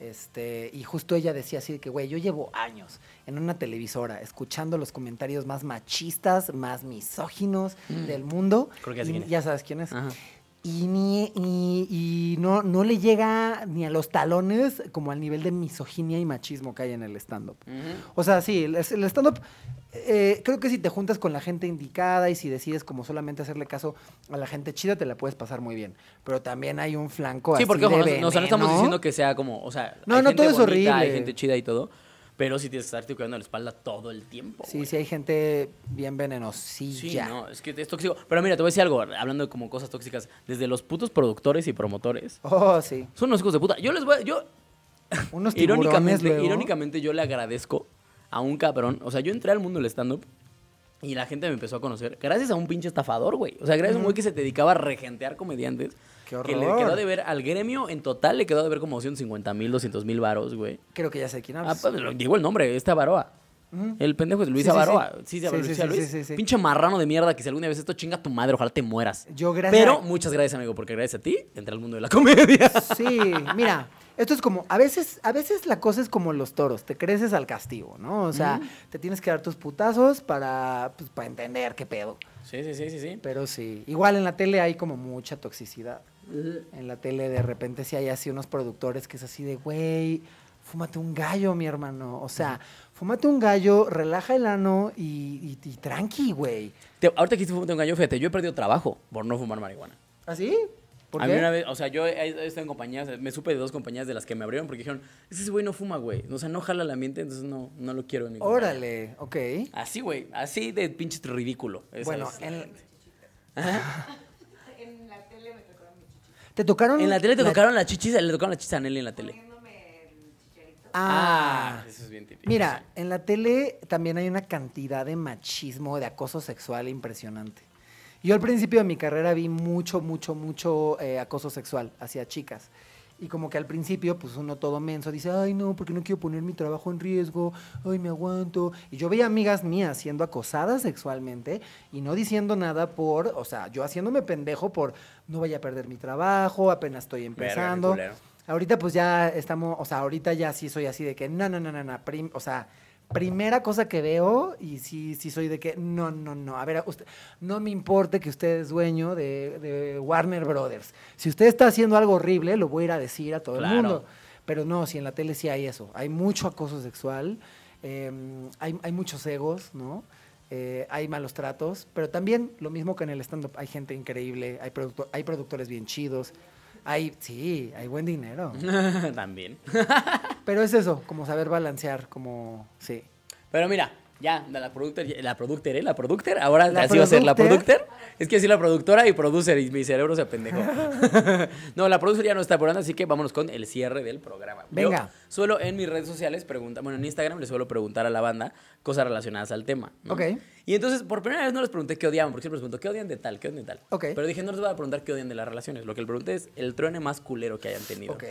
Este, y justo ella decía así de que, güey, yo llevo años en una televisora escuchando los comentarios más machistas, más misóginos del mundo. Mm. Creo que ya Y ya sabes quién es. Ajá. Y, ni, ni- y no, no le llega ni a los talones como al nivel de misoginia y machismo que hay en el stand-up. O sea, sí, el, el stand-up, eh, creo que si te juntas con la gente indicada y si decides como solamente hacerle caso a la gente chida, te la puedes pasar muy bien. Pero también hay un flanco Sí, así porque ojo, de no, estamos diciendo que sea como, o sea, No, hay no, gente todo es bonita, Hay horrible. gente chida y todo, pero sí tienes que estarte cuidando la espalda todo el tiempo. Sí, güey. sí hay gente bien Sí, venenosilla. no, es que es tóxico. Pero mira, te voy a decir algo, hablando de como cosas tóxicas, desde los putos productores y promotores. Oh, sí. Son unos hijos de puta. Yo les voy a, yo, [laughs] Unos [laughs] irónicamente, luego. irónicamente yo le agradezco a un cabrón. O sea, yo entré al mundo del stand-up y la gente me empezó a conocer gracias a un pinche estafador, güey. O sea, gracias a un güey que se dedicaba a regentear comediantes. Que le quedó de ver al gremio en total, le quedó de ver como 150 mil, 200 mil varos, güey. Creo que ya sé quién Ah, hablas. pues, digo el nombre, esta Baroa. Ujú. El pendejo de Luis Sí, Avaroa. sí. Sí, Sí, Luis, sí. Pinche marrano de mierda que si alguna vez esto chinga tu madre, ojalá te mueras. Yo gracias Pero muchas gracias, amigo, porque gracias a ti entré al mundo de la [laughs] comedia. Sí, mira, esto es como, a veces, a veces la cosa es como los toros, te creces al castigo, ¿no? O sea, te tienes que dar tus putazos para, pues, para entender qué pedo. Sí, sí, sí, sí, sí. Pero sí, igual en la tele hay como mucha toxicidad. En la tele de repente sí hay así unos productores que es así de, güey, fúmate un gallo, mi hermano. O sea, fúmate un gallo, relaja el ano y, y, y tranqui, güey. Te- ahorita que hiciste un gallo, fíjate, yo he perdido trabajo por no fumar marihuana. ¿Así? ¿Por a qué? mí una vez, o sea, yo he, estado en compañías, me supe de dos compañías de las que me abrieron porque dijeron, ese güey no fuma, güey. O sea, no jala el ambiente, entonces no, no lo quiero en mi compañía". Órale, ok. Así, güey, así de pinche ridículo. Esa Bueno, es- en, [laughs] ¿Te tocaron? En la tele te tocaron las chichis, le tocaron las chichis a Nelly en la tele. Ah, eso es bien típico. Mira, en la tele también hay una cantidad de machismo, de acoso sexual impresionante. Yo al principio de mi carrera vi mucho, mucho, mucho eh, acoso sexual hacia chicas. Y como que al principio, pues uno todo menso dice, ay no, porque no quiero poner mi trabajo en riesgo, ay me aguanto. Y yo veía amigas mías siendo acosadas sexualmente y no diciendo nada por, o sea, yo haciéndome pendejo por no vaya a perder mi trabajo, apenas estoy empezando. Ahorita pues ya estamos, o sea, ahorita ya sí soy así de que no, no, no, no, no, o sea, primera cosa que veo y sí, sí soy de que no, no, no, a ver, usted, no me importe que usted es dueño de, de Warner Brothers. Si usted está haciendo algo horrible, lo voy a ir a decir a todo Claro. el mundo. Pero no, si en la tele sí hay eso, hay mucho acoso sexual, eh, hay, hay muchos egos, ¿no? Eh, hay malos tratos, pero también lo mismo que en el stand-up, hay gente increíble, hay, producto- hay productores bien chidos, hay, sí, hay buen dinero. [laughs] También. Pero es eso, como saber balancear, como, sí. Pero mira, ya, la productor, la productor, ¿eh? La productor, ahora La así va a ser la productor. Es que así la productora y producer y mi cerebro se apendejó. [laughs] no, la producer ya no está apurando, así que vámonos con el cierre del programa. Yo Venga. suelo en mis redes sociales preguntar, bueno, en Instagram le suelo preguntar a la banda cosas relacionadas al tema. ¿no? Ok. Y entonces, por primera vez no les pregunté qué odiaban, porque siempre les pregunto, ¿qué odian de tal? ¿Qué odian de tal? Ok. Pero dije, no les voy a preguntar qué odian de las relaciones. Lo que les pregunté es el truene más culero que hayan tenido. Ok,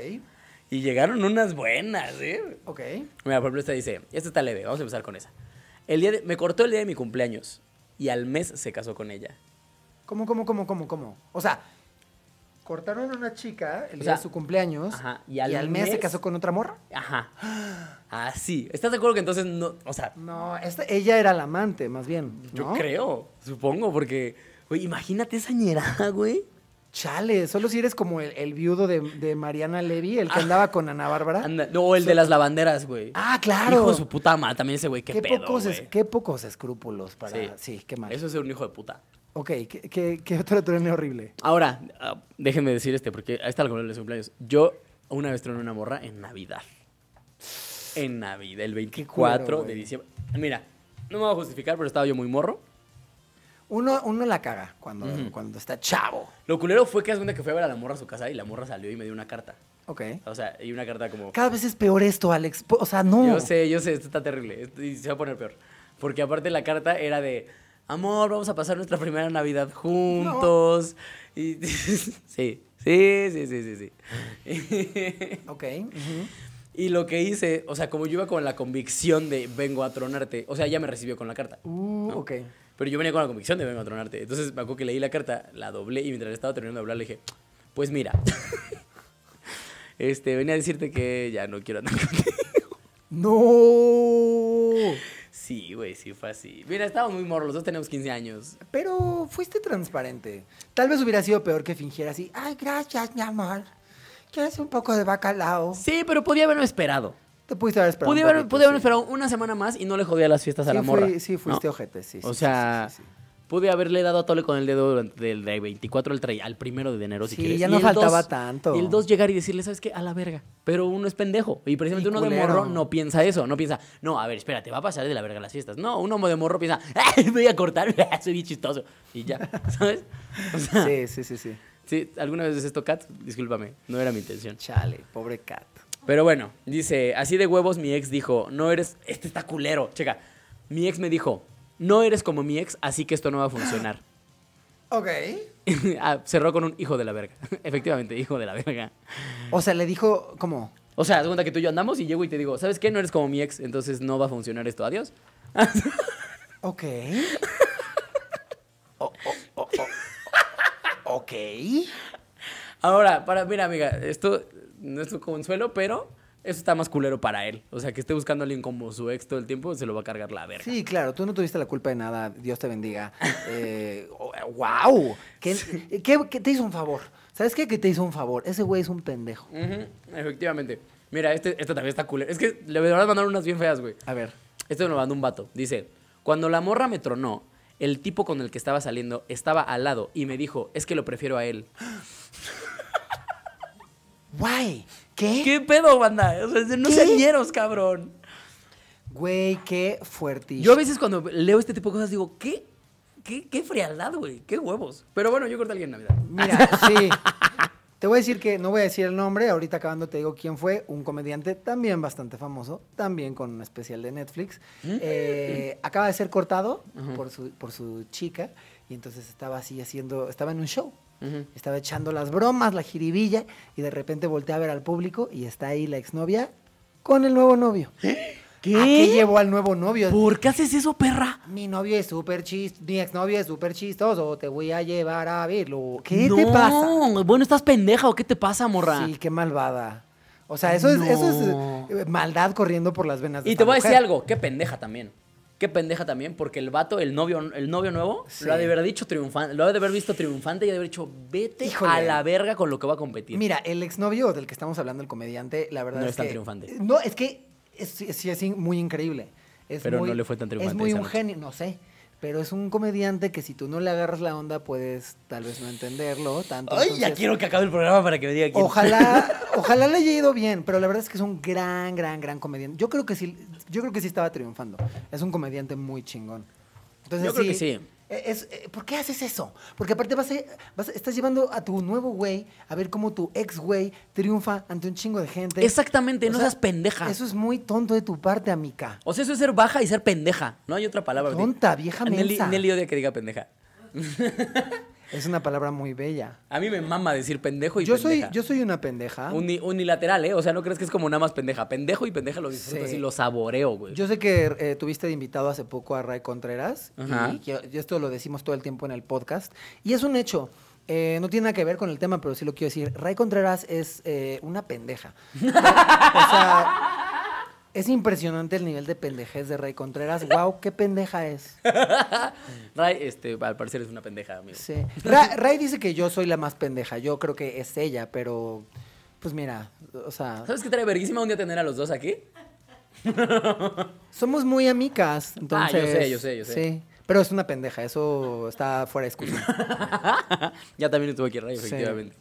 Y llegaron unas buenas, ¿eh? ok. Mira, por ejemplo, esta dice, esta está leve, vamos a empezar con esa. El día de- me cortó el día de mi cumpleaños y al mes se casó con ella. ¿Cómo, cómo, cómo, cómo, cómo? O sea, Cortaron a una chica el O día sea, de su cumpleaños ajá, y y al mes, se casó con otra morra. Ajá. Así. ¿Estás de acuerdo que entonces no, o sea, No, esta, ella era la amante, más bien. yo creo, supongo, porque, güey, imagínate esa ñerada, güey. Chale, solo si eres como el, el viudo de, de Mariana Levy, el que andaba con Ana Bárbara. Anda, no, el de las lavanderas, güey. Ah, claro. Hijo de su puta madre, también ese güey, qué, qué, pedo, pocos, es- qué pocos escrúpulos para. Sí. Sí, qué mal. Eso es ser un hijo de puta. Ok, ¿qué, qué, qué otro truene horrible? Ahora, ah, déjenme decir este, porque ahí está el color de los cumpleaños. Yo una vez troné una morra en Navidad. En Navidad, el 24 culero, de diciembre. Mira, no me voy a justificar, pero estaba yo muy morro. Uno, uno la caga cuando, Ujú. cuando está chavo. Lo culero fue que hace cuenta que fue a ver a la morra a su casa y la morra salió y me dio una carta. Ok. O sea, y una carta como... Cada vez es peor esto, Alex. O sea, no. Yo sé, yo sé, esto está terrible. esto- Y se va a poner peor. Porque aparte la carta era de, amor, vamos a pasar nuestra primera Navidad juntos. Y [laughs] sí, sí, sí, sí, sí, sí. [laughs] Ok. ujú. y lo que hice, o sea, como yo iba con la convicción de vengo a tronarte, o sea, ella me recibió con la carta. Uh, ok. Pero yo venía con la convicción de vengo a tronarte. Entonces me acuerdo que leí la carta, la doblé y mientras estaba terminando de hablar le dije, pues mira, [laughs] este, venía a decirte que ya no quiero andar [laughs] contigo. No. Sí, güey, sí fue así. Mira, estábamos muy morros, los dos teníamos 15 años. Pero fuiste transparente. Tal vez hubiera sido peor que fingiera así. Ay, gracias, mi amor. ¿Quieres un poco de bacalao? Sí, pero podía haberme esperado. Te pudiste haber esperado. Un haber, poquito, sí. esperado una semana más y no le jodía las fiestas a Sí, la morra. fui- sí, fuiste ¿no? ojete, sí. o sí, sea, sí, sí, sí. pude haberle dado a tole con el dedo durante del de 24 al, tre- al primero de enero, si Sí, quieres. ya no faltaba 2 tanto. Y el 2 llegar y decirle, ¿sabes qué? A la verga. Pero uno es pendejo. Y precisamente Y uno de morro no piensa eso. No piensa, no, a ver, espérate, va a pasar de la verga las fiestas. No, uno de morro piensa, [laughs] "Ay, voy a cortar, [laughs] soy bien chistoso. Y ya, [laughs] ¿sabes? O sea, sí. Sí, sí, sí, sí. ¿alguna vez es esto, Kat? Discúlpame, no era mi intención. Chale, pobre cat. Pero bueno, dice, así de huevos mi ex dijo, no eres, este está culero, checa, mi ex me dijo, no eres como mi ex, así que esto no va a funcionar. [gasps] Ok. [laughs] Ah, cerró con un hijo de la verga, [laughs] efectivamente, hijo de la verga. O sea, le dijo, ¿cómo? O sea, cuenta que tú y yo andamos y llego y te digo, ¿sabes qué? No eres como mi ex, entonces no va a funcionar esto, adiós. [laughs] Ok. O- o- o- o- ok. Ahora, para, mira amiga, esto no es un consuelo, pero eso está más culero para él. O sea, que esté buscando a alguien como su ex todo el tiempo, se lo va a cargar la verga. Sí, claro, tú no tuviste la culpa de nada, Dios te bendiga. [laughs] Eh, ¡Wow! ¿Qué, qué- qué te hizo un favor? ¿Sabes qué? Que te hizo un favor. Ese güey es un pendejo. Efectivamente. Mira, este, este también está culero. Es que le voy a mandar unas bien feas, güey. A ver. Esto me lo mandó un vato. Dice, cuando la morra me tronó, el tipo con el que estaba saliendo estaba al lado y me dijo, es que lo prefiero a él. Guay. ¿Qué? ¿Qué pedo, banda? O sea, no ¿Qué? sean ñeros, cabrón. Güey, qué fuertísimo. Yo a veces cuando leo este tipo de cosas digo, ¿qué? ¿Qué, qué frialdad, güey? ¿Qué huevos? Pero bueno, yo corté a alguien en Navidad. Mira, sí. Te voy a decir que no voy a decir el nombre, ahorita acabando te digo quién fue, un comediante también bastante famoso, también con un especial de Netflix. Eh, acaba de ser cortado por, su, por su chica y entonces estaba así haciendo, estaba en un show. Estaba echando las bromas, la jiribilla, y de repente voltea a ver al público y está ahí la exnovia con el nuevo novio. ¿Qué? ¿A qué llevó al nuevo novio? ¿Por qué haces eso, perra? Mi novio es súper chistoso, mi exnovio es súper chistoso, te voy a llevar a verlo. ¿Qué No, te pasa? Bueno, ¿estás pendeja o qué te pasa, morra? Sí, qué malvada. O sea, eso es, eso es eh, maldad corriendo por las venas de Y te voy a decir algo, qué pendeja también. Qué pendeja también, porque el vato, el novio, el novio nuevo, Sí. lo ha de haber dicho triunfante, lo ha de haber visto triunfante y ha de haber dicho, vete Híjole. a la verga con lo que va a competir. Mira, el exnovio del que estamos hablando, el comediante, la verdad No es, tan que... triunfante. No, es que es, sí es muy increíble. Es Pero muy- no le fue tan triunfante Es muy un genio, no sé. Pero es un comediante que si tú no le agarras la onda, puedes tal vez no entenderlo tanto. Ay, ya quiero que acabe el programa para que me diga quién. Ojalá, [laughs] ojalá le haya ido bien, pero la verdad es que es un gran, gran, gran comediante. Yo creo que sí, yo creo que sí estaba triunfando. Es un comediante muy chingón. Entonces, Yo creo que sí. Eh, Es, eh, ¿Por qué haces eso? Porque aparte vas a, vas a- estás llevando a tu nuevo güey a ver cómo tu ex güey triunfa ante un chingo de gente. Exactamente, O no sea, seas pendeja. Eso es muy tonto de tu parte, amica. O sea, eso es ser baja y ser pendeja. No hay otra palabra. Tonta, vieja Nelly, mensa. Nelly odia que diga pendeja. [laughs] Es una palabra muy bella. A mí me mama decir pendejo y Yo soy, pendeja. yo soy una pendeja. Uni- unilateral, ¿eh? O sea, no crees que es como nada más pendeja. Pendejo y pendeja lo disfruto Sí. así, lo saboreo, güey. Yo sé que eh, tuviste de invitado hace poco a Ray Contreras Ajá. y esto lo decimos todo el tiempo en el podcast y es un hecho. Eh, no tiene nada que ver con el tema, pero sí lo quiero decir. Ray Contreras es eh, una pendeja. [laughs] o sea, es impresionante el nivel de pendejez de Ray Contreras. [laughs] Wow, qué pendeja es. [laughs] Ray, este, al parecer es una pendeja, amigo. Sí. Ra- Ray dice que yo soy la más pendeja. Yo creo que es ella, pero pues mira, o sea, ¿Sabes qué trae verguísima un día tener a los dos aquí? [laughs] somos muy amicas. Entonces, Ah, yo sé, yo sé, yo sé. Sí, pero es una pendeja. Eso está fuera de discusión. ya también estuvo aquí Ray, efectivamente.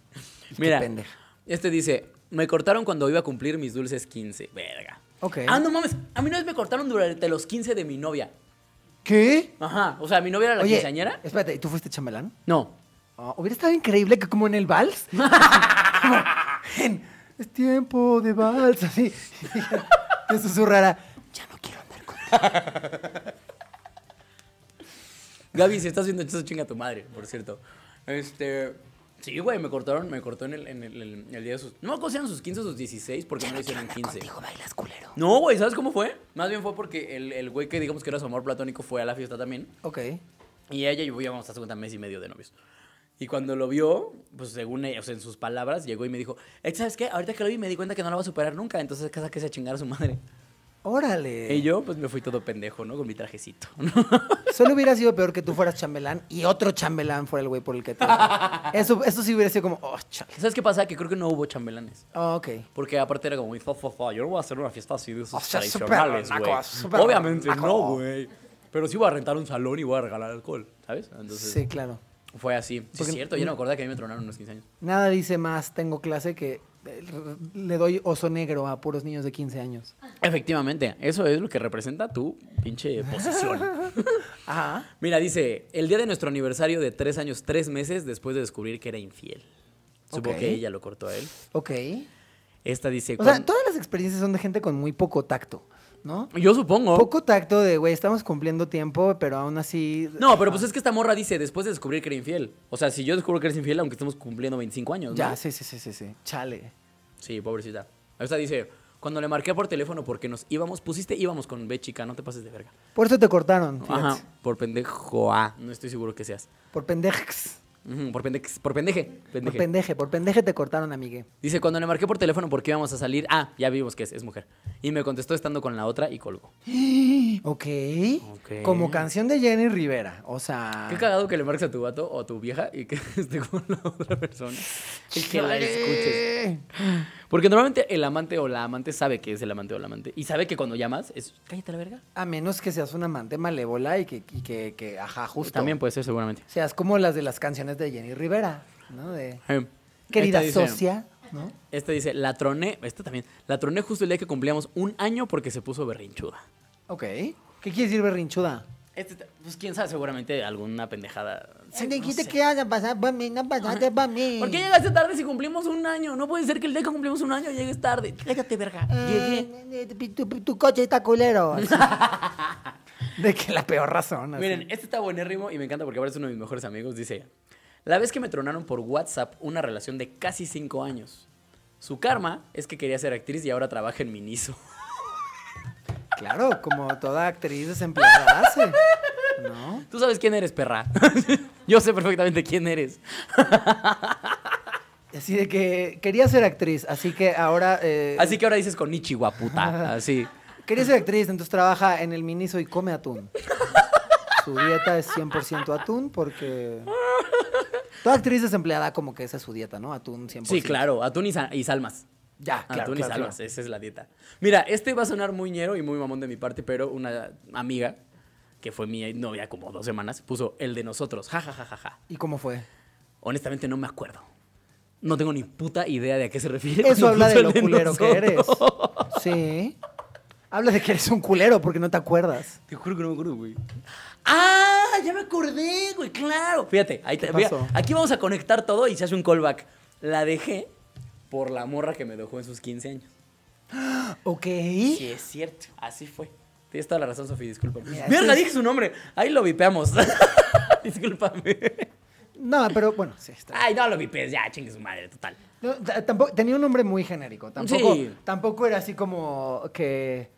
Mira, pendeja. este dice, me cortaron cuando iba a cumplir mis dulces 15. Verga. Ok. Ah, no mames, a mí una vez me cortaron durante los 15 de mi novia. ¿Qué? Ajá, o sea, mi novia era la Oye, quinceañera. espérate, ¿y tú fuiste chambelán? No. Ah, hubiera estado increíble que como en el vals. como [laughs] en, es tiempo de vals, así. [laughs] Que susurrara, ya no quiero andar con Gaby, si estás viendo esto, chinga tu madre, por cierto. Este. Sí, güey, me cortaron, me cortó en el, en el, el- el día de sus. No me acuerdo sus 15 o sus 16, porque no lo hicieron 15. Contigo bailas culero. No, güey, ¿sabes cómo fue? Más bien fue porque el, el güey que digamos que era su amor platónico fue a la fiesta también. Ok. Y ella y yo íbamos hasta cuenta mes y medio de novios. Y cuando lo vio, pues según ella, o sea, en sus palabras, llegó y me dijo, "Eh, ¿sabes qué? Ahorita que lo vi me di cuenta que no la va a superar nunca, entonces casa que se a chingar a su madre. Órale. Y yo, pues me fui todo pendejo, ¿no? Con mi trajecito. [laughs] Solo hubiera sido peor que tú fueras chambelán y otro chambelán fuera el güey por el que te. [laughs] Eso, eso sí hubiera sido como, oh, chale. ¿Sabes qué pasa? Que creo que no hubo chambelanes. Oh, ok. Porque aparte era como fa, fa, fa, yo no voy a hacer una fiesta así de esos O sea, tradicionales, güey. Obviamente naco. no, güey. Pero sí voy a rentar un salón y voy a regalar alcohol, ¿sabes? Entonces Sí, claro. fue así. Sí, Porque- es cierto, yo no me acordaba que a mí me tronaron unos 15 años. Nada dice más, tengo clase que le doy oso negro a puros niños de 15 años. Efectivamente, eso es lo que representa tu pinche posición. [laughs] Ajá. Mira, dice, el día de nuestro aniversario de tres años, tres meses después de descubrir que era infiel. Supongo que ella lo cortó a él. Ok. Esta dice... O sea, todas las experiencias son de gente con muy poco tacto, ¿no? Yo supongo. Poco tacto de, güey, estamos cumpliendo tiempo, pero aún así... No, pero pues es que esta morra dice, después de descubrir que era infiel. O sea, si yo descubro que eres infiel, aunque estemos cumpliendo 25 años, ¿no? Ya, sí, sí, sí, sí, sí. Chale. Sí, pobrecita. Esta dice, cuando le marqué por teléfono porque nos íbamos, pusiste íbamos con B chica, no te pases de verga. Por eso te cortaron, fíjate. Ajá, por pendejo A, no estoy seguro que seas. Por pendejes. Por pendeje, por pendeje, Por pendeje. pendeje, por pendeje te cortaron, amigue. Dice, cuando le marqué por teléfono porque íbamos a salir, ah, ya vimos que es, es mujer. Y me contestó estando con la otra y colgó. [gasps] Ok. Ok. Como canción de Jenny Rivera. O sea. Qué cagado que le marques a tu vato o a tu vieja y que [laughs] esté con la otra persona. Y que la escuches. Porque normalmente el amante o la amante sabe que es el amante o la amante. Y sabe que cuando llamas es, cállate la verga. A menos que seas un amante malévola y que, y que, que, ajá, justo. También puede ser seguramente. Seas como las de las canciones de Jenny Rivera, ¿no? De Eh, querida dice- socia, ¿no? Esta dice, la troné, esta también, la troné justo el día que cumplíamos un año porque se puso berrinchuda. Ok. ¿Qué quiere decir berrinchuda? Este, pues quién sabe, seguramente alguna pendejada. No dijiste sé. que ibas a pasar mí, no pasaste por mí. ¿Por qué llegaste tarde si cumplimos un año? No puede ser que el día que cumplimos un año llegues tarde. Cállate, verga. Llegué. Eh, eh, tu, tu coche está culero. [laughs] De que la peor razón. así. Miren, este está buenérrimo y me encanta porque ahora es uno de mis mejores amigos. Dice, la vez que me tronaron por WhatsApp una relación de casi cinco años. Su karma es que quería ser actriz y ahora trabaja en Miniso. [laughs] Claro, como toda actriz desempleada hace. ¿No? Tú sabes quién eres, perra. [laughs] Yo sé perfectamente quién eres. [laughs] Así de que quería ser actriz, así que ahora. eh, Así que ahora dices con Ichiwa, puta. Así. Quería ser actriz, entonces trabaja en el Miniso y come atún. Su dieta es 100% atún porque... Toda actriz desempleada como que esa es su dieta, ¿no? Atún 100%. Sí, claro. Atún y, sa- y salmas. Ya, claro, Atún claro, y salmas. claro. Esa es la dieta. Mira, este va a sonar muy ñero y muy mamón de mi parte, pero una amiga, que fue mi novia como dos semanas, puso el de nosotros. Ja, ja, ja, ja, ja. ¿Y cómo fue? Honestamente no me acuerdo. No tengo ni puta idea de a qué se refiere. Eso habla de lo culero que eres. Sí. Habla de que eres un culero porque no te acuerdas. Te juro que no me acuerdo, güey. ¡Ah! Ya me acordé, güey, claro. Fíjate, ahí te, ¿Qué mira, pasó? aquí vamos a conectar todo y se hace un callback. La dejé por la morra que me dejó en sus 15 años. Ok. Sí, es cierto. Así fue. Tienes toda la razón, Sofía, discúlpame. Es- dije su nombre. Ahí lo vipeamos. [laughs] discúlpame. No, pero bueno, sí, está. Ay, no lo vipees, ya, chingue su madre, total. No, tampoco, tenía un nombre muy genérico. Tampoco, Sí. tampoco era así como que.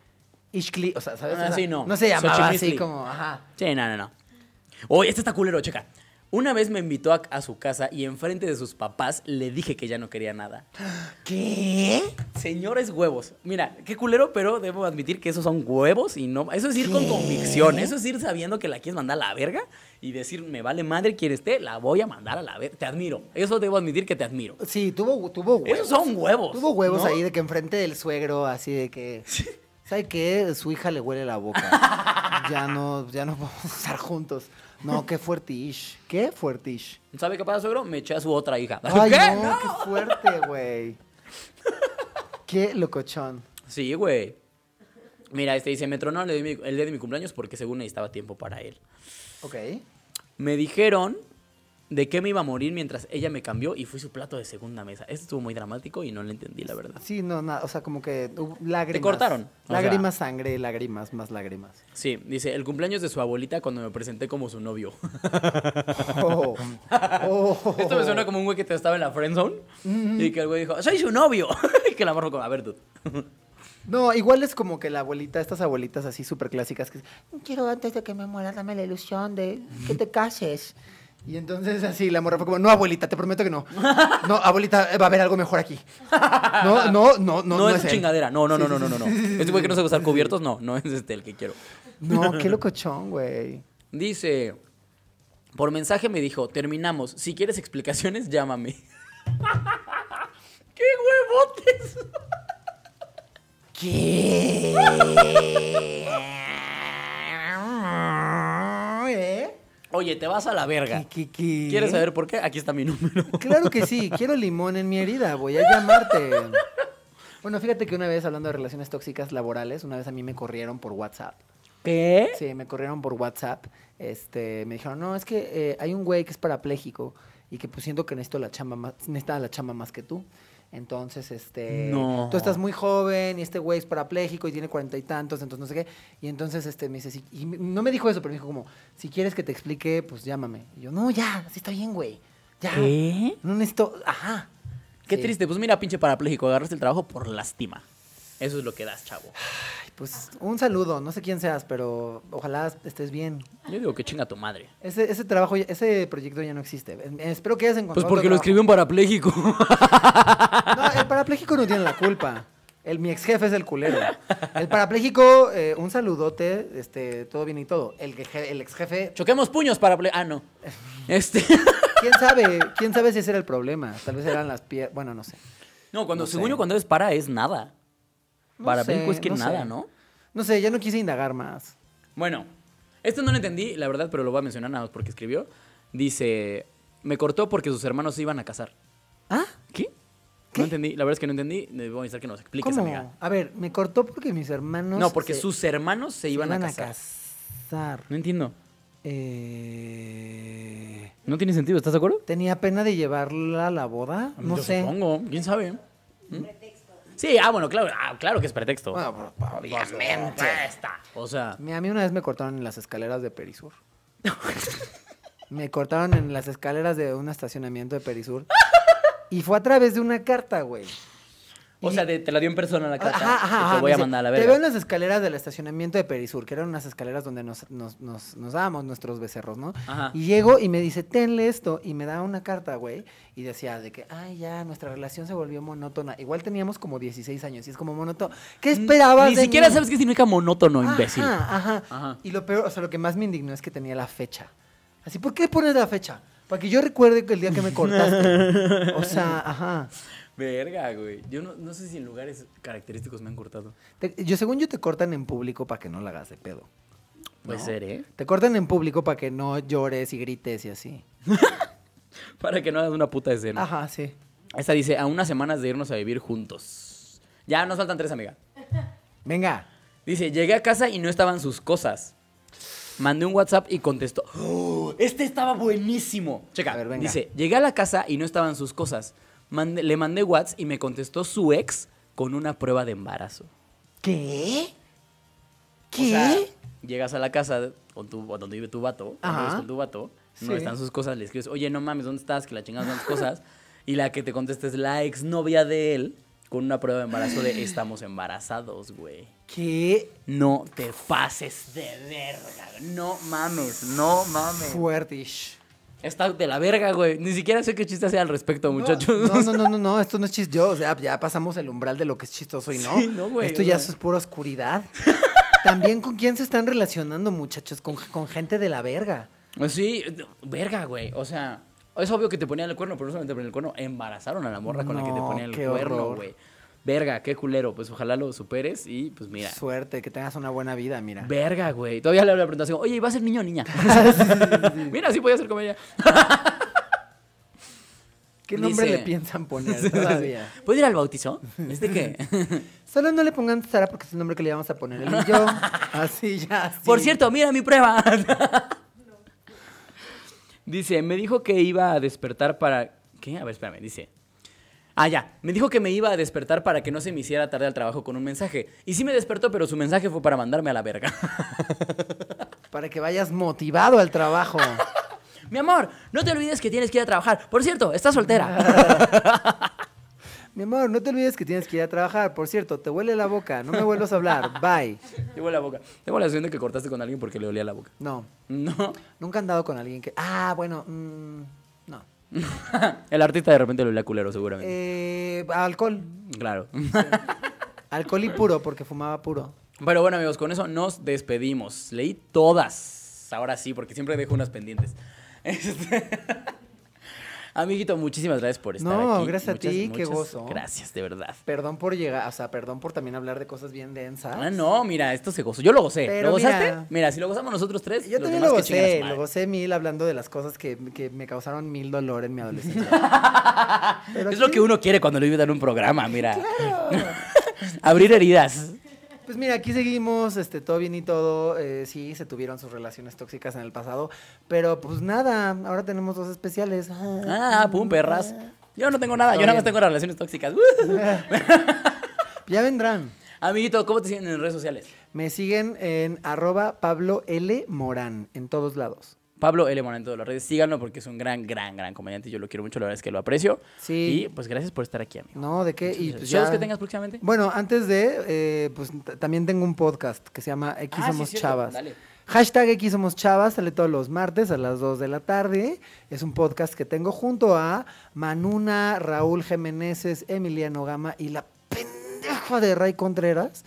Ishkli, o sea, ¿sabes? Ah, sí, no. No se llamaba así como, ajá. Sí, no, no, no. Oye, este está culero, checa. Una vez me invitó a, a su casa y enfrente de sus papás le dije que ya no quería nada. ¿Qué? Señores huevos. Mira, qué culero, pero debo admitir que esos son huevos y no. Eso es ir con convicción. Eso es ir sabiendo que la quieres mandar a la verga y decir, me vale madre, quieres te, la voy a mandar a la verga. Te admiro. Eso debo admitir que te admiro. Sí, tuvo, tuvo huevos. Esos son huevos. Tuvo huevos ¿no? ahí de que enfrente del suegro, así de que. ¿Sabe qué? Su hija le huele la boca. [laughs] ya no, ya no vamos a estar juntos. No, qué fuertish. Qué fuertish. ¿Sabe qué pasa, suegro? Me eché a su otra hija. Ay, [laughs] ¿Qué? no, qué fuerte, güey. Qué locochón. Sí, güey. Mira, este dice, me tronaron el día de mi- el día de mi cumpleaños porque según necesitaba tiempo para él. Ok. Me dijeron de qué me iba a morir mientras ella me cambió y fui su plato de segunda mesa. Esto estuvo muy dramático y no lo entendí, la verdad. Sí, no, nada, o sea, como que lágrimas. cortaron, o Lágrimas, sangre, lágrimas, más lágrimas. Sí, dice, el cumpleaños de su abuelita cuando me presenté como su novio. [laughs] Oh, oh. Esto me suena como un güey que te estaba en la friendzone y que el güey dijo, soy su novio. [laughs] y que la morro como, a ver, dude. No, igual es como que la abuelita, estas abuelitas así súper clásicas que Quiero antes de que me muera, dame la ilusión de que te cases. Y entonces así la morra fue como, no, abuelita, te prometo que no. No, abuelita, va a haber algo mejor aquí. No, no, no, no. No, No, es chingadera. No, no, no, no, no, no. no. Este güey que no sabe usar cubiertos, no, no es este el que quiero. No, qué locochón, güey. Dice, por mensaje me dijo, terminamos. Si quieres explicaciones, llámame. [laughs] ¡Qué huevotes! ¿Qué? ¿Eh? Oye, te vas a la verga. ¿Qué, qué, qué? ¿Quieres saber por qué? Aquí está mi número. [laughs] Claro que sí, quiero limón en mi herida, voy a llamarte. Bueno, fíjate que una vez hablando de relaciones tóxicas laborales, una vez a mí me corrieron por WhatsApp. ¿Qué? Sí, me corrieron por WhatsApp. Este, me dijeron, no, es que eh, hay un güey que es parapléjico y que pues siento que necesito la chamba más, necesita la chamba más que tú. Entonces, este, No. tú estás muy joven y este güey es parapléjico y tiene cuarenta y tantos, entonces no sé qué. Y entonces, este, me dice, y no me dijo eso, pero me dijo como, si quieres que te explique, pues llámame. Y yo, no, ya, así está bien, güey. Ya. ¿Qué? No necesito, ajá. Qué Sí. triste. Pues mira, pinche parapléjico, agarraste el trabajo por lástima. Eso es lo que das, chavo. Ay, Pues un saludo, no sé quién seas, pero ojalá estés bien. Yo digo que chinga tu madre. Ese, ese trabajo, ya- ese proyecto ya no existe. Espero que hayas Pues encontrado porque otro lo trabajo. escribió un parapléjico. No, el parapléjico no tiene la culpa. El, mi ex jefe es el culero. El parapléjico, eh, un saludote, este, todo bien y todo. El, que je- el ex jefe, Choquemos puños parapléjico. Ah, no. [laughs] Este. quién sabe, quién sabe si ese era el problema. Tal vez eran las piernas, bueno, no sé. No, cuando, No según sé. yo, cuando eres para es nada. No Parapléjico sé, es que no nada, sé. ¿no? No sé, ya no quise indagar más. Bueno, esto no lo entendí, la verdad, pero lo voy a mencionar nada más porque escribió. Dice, me cortó porque sus hermanos se iban a casar. ¿Ah? ¿Qué? ¿Qué? No entendí, la verdad es que no entendí. A necesitar que nos expliques, ¿Cómo? amiga. A ver, me cortó porque mis hermanos. No, porque se- sus hermanos se iban, a casar. casar. No entiendo. Eh, No tiene sentido, ¿estás de acuerdo? ¿Tenía pena de llevarla a la boda? No Yo sé. Supongo, quién sabe. Sí, ah, bueno, claro, ah, claro que es pretexto. Bueno, pues, obviamente. está. O sea, Mi- A mí una vez me cortaron en las escaleras de Perisur. [laughs] me cortaron en las escaleras de un estacionamiento de Perisur. Y fue a través de una carta, güey. O Y- sea, de- te la dio en persona la carta. Ajá, ajá, te voy a mandar a la Te verga. veo en las escaleras del estacionamiento de Perisur, que eran unas escaleras donde nos, nos, nos, nos dábamos nuestros becerros, ¿no? Ajá. Y llego y me dice, tenle esto, y me da una carta, güey, y decía de que, ay, ya, nuestra relación se volvió monótona. Igual teníamos como 16 años, y es como monótono. ¿Qué esperabas Ni de siquiera mí? sabes qué significa monótono, imbécil. Ajá, ajá. Y lo peor, o sea, lo que más me indignó es que tenía la fecha. Así, ¿por qué pones la fecha? Para que yo recuerde el día que me cortaste. [laughs] o sea, ajá. Verga, güey. Yo no, no sé si en lugares característicos me han cortado. Te- yo, según yo, te cortan en público para que no la hagas de pedo. Puede ¿no? ser, ¿eh? Te cortan en público para que no llores y grites y así. [laughs] Para que no hagas una puta escena. Ajá, sí. Esta dice, a unas semanas de irnos a vivir juntos. Ya, nos faltan tres, amiga. Venga. Dice, llegué a casa y no estaban sus cosas. Mandé un WhatsApp y contestó. ¡Oh! este estaba buenísimo. Checa. A ver, venga. Dice, llegué a la casa y no estaban sus cosas. Le mandé WhatsApp y me contestó su ex con una prueba de embarazo. ¿Qué? O ¿Qué? sea, llegas a la casa con tu, donde vive tu vato, vives con tu vato, no Sí. están sus cosas, le escribes, oye, no mames, ¿dónde estás? Que la chingada son tus cosas. Y la que te contesta es la exnovia de él con una prueba de embarazo de estamos embarazados, güey. ¿Qué? No te pases de verga. No mames, no mames. Fuertish. Está de la verga, güey. Ni siquiera sé qué chiste hacer al respecto, muchachos. No, no, no, [laughs] no, no, esto no es chistoso. O sea, ya pasamos el umbral de lo que es chistoso y no. Sí, no, güey, Esto ya es pura oscuridad. [laughs] También con quién se están relacionando, muchachos, con, con gente de la verga. Pues Sí, verga, güey. O sea, es obvio que te ponían el cuerno, pero no solamente ponían el cuerno, embarazaron a la morra con la que te ponían el cuerno, horror. güey. Verga, qué culero. Pues ojalá lo superes y pues mira. Suerte, que tengas una buena vida, mira. Verga, güey. Todavía le preguntas así, oye, ¿va a ser niño o niña? [laughs] Mira, sí podía ser como ella. [laughs] ¿Qué nombre Dice- le piensan [laughs] poner todavía? ¿Puedo ir al bautizo? ¿Este qué? Solo no le pongan Sara porque es el nombre que le vamos a poner. Él y yo. Así ya. así. Por cierto, mira mi prueba. Dice, me dijo que iba a despertar para... ¿Qué? A ver, espérame, dice. Ah, ya. Me dijo que me iba a despertar para que no se me hiciera tarde al trabajo con un mensaje. Y sí me despertó, pero su mensaje fue para mandarme a la verga. [laughs] Para que vayas motivado al trabajo. [laughs] Mi amor, no te olvides que tienes que ir a trabajar. Por cierto, estás soltera. [laughs] Mi amor, no te olvides que tienes que ir a trabajar. Por cierto, te huele la boca. No me vuelvas a hablar. Bye. Tengo la boca. Tengo la sensación de que cortaste con alguien porque le olía la boca. No. No. Nunca he andado con alguien que. Ah, bueno. mm. [laughs] El artista de repente le olía culero, seguramente. Eh, alcohol. Claro. [laughs] Alcohol y puro, porque fumaba puro. Pero bueno, amigos, con eso nos despedimos. Leí todas. Ahora sí, porque siempre dejo unas pendientes. [laughs] Este- Amiguito, muchísimas gracias por estar No, aquí. gracias a ti, qué gozo. Gracias, de verdad. Perdón por llegar, o sea, perdón por también hablar de cosas bien densas. Ah, no, mira, esto se gozó. Yo lo gocé. Pero ¿Lo gozaste? mira- Mira, si lo gozamos nosotros tres, Yo los también demás lo gocé, lo gocé mil hablando de las cosas que, que me causaron mil dolor en mi adolescencia. [laughs] Pero Es lo que uno quiere cuando le invitan a un programa, mira. [laughs] Abrir heridas. Pues mira, aquí seguimos, este, todo bien y todo. eh, sí, se tuvieron sus relaciones tóxicas en el pasado, pero pues nada, ahora tenemos dos especiales. Ah, pum, perras. Yo no tengo nada, yo nada más bien. tengo relaciones tóxicas. [laughs] Ya vendrán. Amiguito, ¿cómo te siguen en redes sociales? Me siguen en arroba Pablo L. Morán, en todos lados. Pablo L. Morán en todas las redes. Síganlo porque es un gran, gran, gran comediante. Yo lo quiero mucho, la verdad es que lo aprecio. Sí. Y pues gracias por estar aquí, amigo. No, ¿de qué? Y pues. ¿Shows que tengas próximamente? Bueno, antes de, eh, pues también tengo un podcast que se llama X Ah, Somos Chavas. dale. Hashtag X Somos Chavas sale todos los martes a las 2 de la tarde. Es un podcast que tengo junto a Manuna, Raúl Jiménez, Emiliano Gama y la pendeja de Ray Contreras.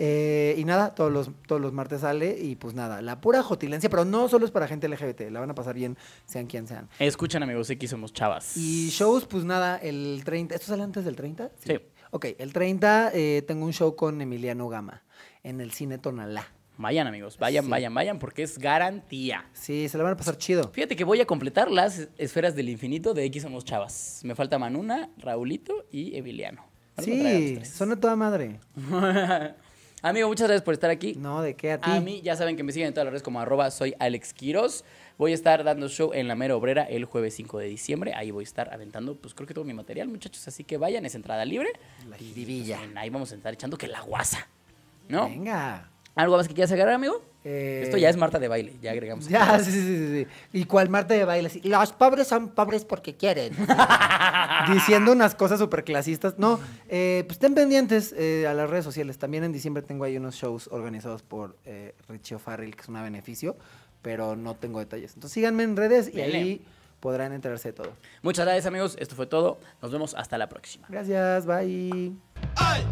Eh, y nada, todos los, todos los martes sale y pues nada, la pura jotilencia, pero no solo es para gente LGBT, la van a pasar bien, sean quien sean. Escuchan, amigos, aquí somos chavas. Y shows, pues nada, el 30. ¿Esto sale antes del 30? Sí. Ok, el 30 eh, tengo un show con Emiliano Gama en el Cine Tonalá. Vayan, amigos, vayan, Sí. vayan, vayan, porque es garantía. Sí, se la van a pasar chido. Fíjate que voy a completar las esferas del infinito de X Somos Chavas. Me falta Manuna, Raulito y Emiliano. Sí, son a toda madre. [laughs] Amigo, muchas gracias por estar aquí. No, ¿de qué a ti? A mí ya saben que me siguen en todas las redes como arroba soy Alex Quiroz. Voy a estar dando show en la Mera Obrera el jueves 5 de diciembre. Ahí voy a estar aventando, pues creo que todo mi material, muchachos. Así que vayan, es entrada libre. La Y, pues, jiribilla. ven, ahí vamos a estar echando que la guasa. ¿No? Venga. ¿Algo más que quieras agregar, amigo? Eh, Esto ya es Marta de baile, ya agregamos. Ya, sí, sí, sí, sí. ¿Y cuál Marta de baile? Los pobres son pobres porque quieren. [laughs] diciendo unas cosas súper clasistas. No, eh, pues estén pendientes eh, a las redes sociales. También en diciembre tengo ahí unos shows organizados por eh, Richie O'Farrell, que es una beneficio, pero no tengo detalles. Entonces síganme en redes y ahí podrán enterarse de todo. Muchas gracias, amigos. Esto fue todo. Nos vemos hasta la próxima. Gracias, bye. Ay,